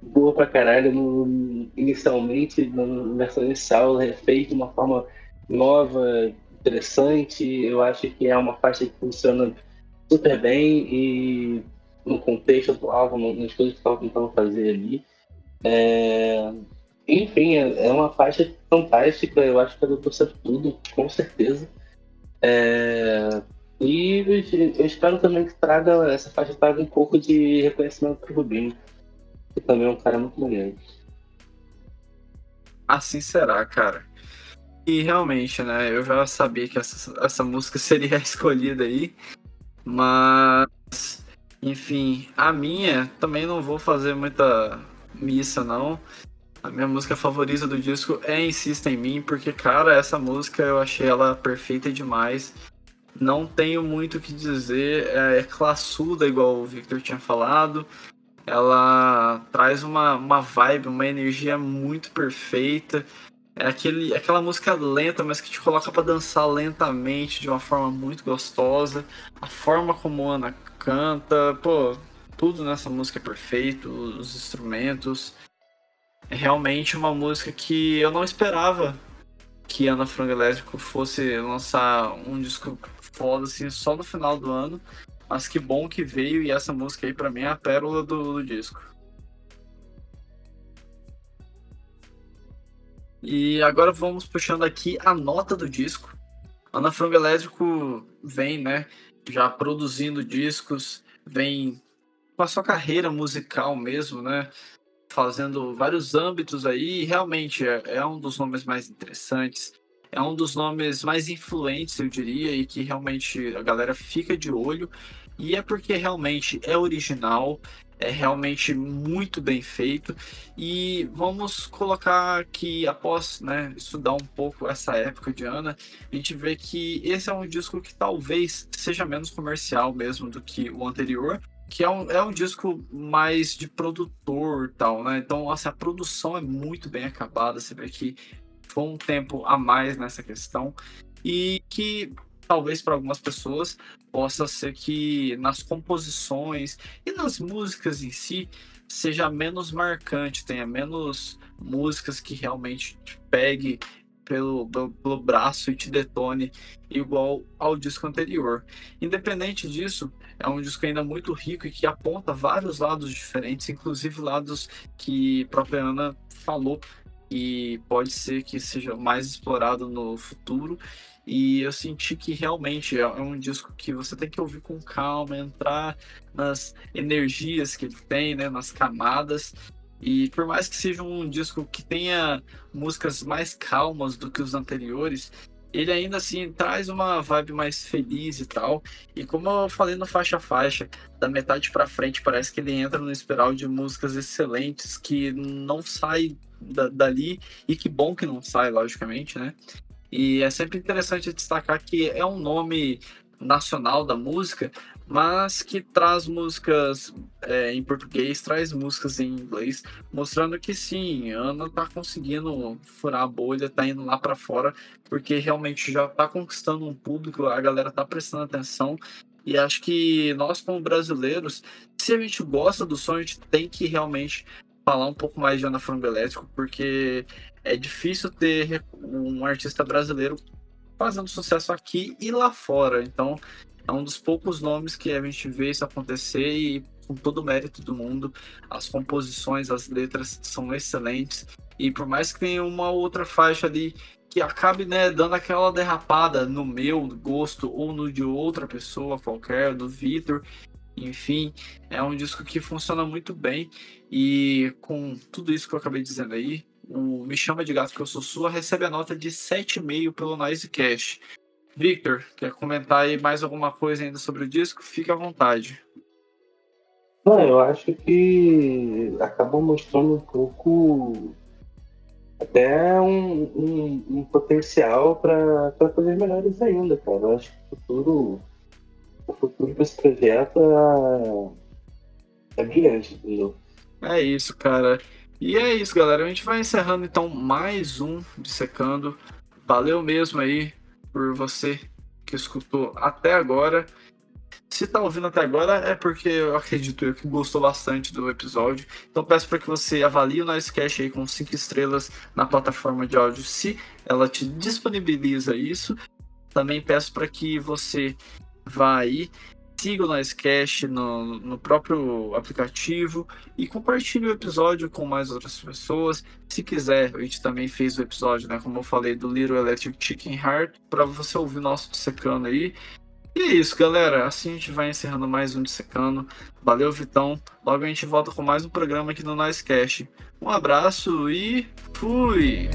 Speaker 2: boa pra caralho no, inicialmente, na versão inicial, fez de uma forma nova, interessante. Eu acho que é uma faixa que funciona super bem e no contexto do álbum, nas coisas que estavam tentando fazer ali. É... Enfim, é, é uma faixa fantástica, eu acho que a Doutor Sabe Tudo, com certeza. É... E eu espero também que traga, essa faixa traga um pouco de reconhecimento para o Rubinho, que também é um cara muito maneiro.
Speaker 1: Assim será, cara. E realmente, né, eu já sabia que essa, essa música seria escolhida aí, mas, enfim, a minha também não vou fazer muita missa, não. A minha música favorita do disco é Insista em Mim, porque, cara, essa música eu achei ela perfeita demais. Não tenho muito o que dizer, é, é classuda, igual o Victor tinha falado. Ela traz uma, uma vibe, uma energia muito perfeita. É aquele, aquela música lenta, mas que te coloca para dançar lentamente, de uma forma muito gostosa. A forma como a Ana canta, pô, tudo nessa música é perfeito, os instrumentos. É realmente uma música que eu não esperava que Ana Frango Elétrico fosse lançar um disco foda assim só no final do ano. Mas que bom que veio e essa música aí pra mim é a pérola do, do disco. E agora vamos puxando aqui a nota do disco. Ana Frango Elétrico vem, né, já produzindo discos, vem com a sua carreira musical mesmo, né, fazendo vários âmbitos aí, realmente é, é, um dos nomes mais interessantes, é um dos nomes mais influentes, eu diria, e que realmente a galera fica de olho, e é porque realmente é original, é realmente muito bem feito, e vamos colocar que após né, estudar um pouco essa época de Ana, a gente vê que esse é um disco que talvez seja menos comercial mesmo do que o anterior, que é um, é um disco mais de produtor tal, né? Então, assim, a produção é muito bem acabada, você vê que foi um tempo a mais nessa questão. E que talvez para algumas pessoas possa ser que nas composições e nas músicas em si seja menos marcante, tenha menos músicas que realmente te pegue pelo, pelo, pelo, braço e te detone igual ao disco anterior. Independente disso, é um disco ainda muito rico e que aponta vários lados diferentes, inclusive lados que a própria Ana falou e pode ser que seja mais explorado no futuro. E eu senti que realmente é um disco que você tem que ouvir com calma, entrar nas energias que ele tem, né, nas camadas e por mais que seja um disco que tenha músicas mais calmas do que os anteriores, ele ainda assim traz uma vibe mais feliz e tal. E como eu falei no faixa faixa, da metade para frente parece que ele entra no espiral de músicas excelentes que não sai da, dali e que bom que não sai, logicamente, né? E é sempre interessante destacar que é um nome nacional da música, mas que traz músicas é, em português, traz músicas em inglês, mostrando que sim, Ana tá conseguindo furar a bolha, tá indo lá para fora, porque realmente já tá conquistando um público, a galera tá prestando atenção. E acho que nós, como brasileiros, se a gente gosta do som, a gente tem que realmente falar um pouco mais de Ana Frango Elétrico, porque é difícil ter um artista brasileiro fazendo sucesso aqui e lá fora. Então, é um dos poucos nomes que a gente vê isso acontecer e com todo o mérito do mundo, as composições, as letras são excelentes. E por mais que tenha uma outra faixa ali que acabe né, dando aquela derrapada no meu gosto ou no de outra pessoa qualquer, do Vitor, enfim, é um disco que funciona muito bem. E com tudo isso que eu acabei dizendo aí, o Me Chama de Gato Que Eu Sou Sua recebe a nota de 7,5 pelo Noisecast. Victor, quer comentar aí mais alguma coisa ainda sobre o disco? Fique à vontade.
Speaker 2: Não, eu acho que acabou mostrando um pouco até um, um, um potencial para coisas melhores ainda, cara. Eu acho que o futuro, o futuro desse projeto é, é brilhante, entendeu?
Speaker 1: É isso, cara. E é isso, galera. A gente vai encerrando então mais um Dissecando. valeu mesmo aí por você que escutou até agora. Se tá ouvindo até agora é porque eu acredito que gostou bastante do episódio. Então peço para que você avalie o Noisecast aí com cinco estrelas na plataforma de áudio, se ela te disponibiliza isso. Também peço para que você vá aí, siga o Noisecast no, no próprio aplicativo e compartilhe o episódio com mais outras pessoas. Se quiser, a gente também fez o episódio, né, como eu falei, do Little Electric Chicken Heart, para você ouvir nosso secando aí. E é isso, galera. Assim a gente vai encerrando mais um Dissecando. Valeu, Vitão. Logo a gente volta com mais um programa aqui no Nicecast. Um abraço e fui!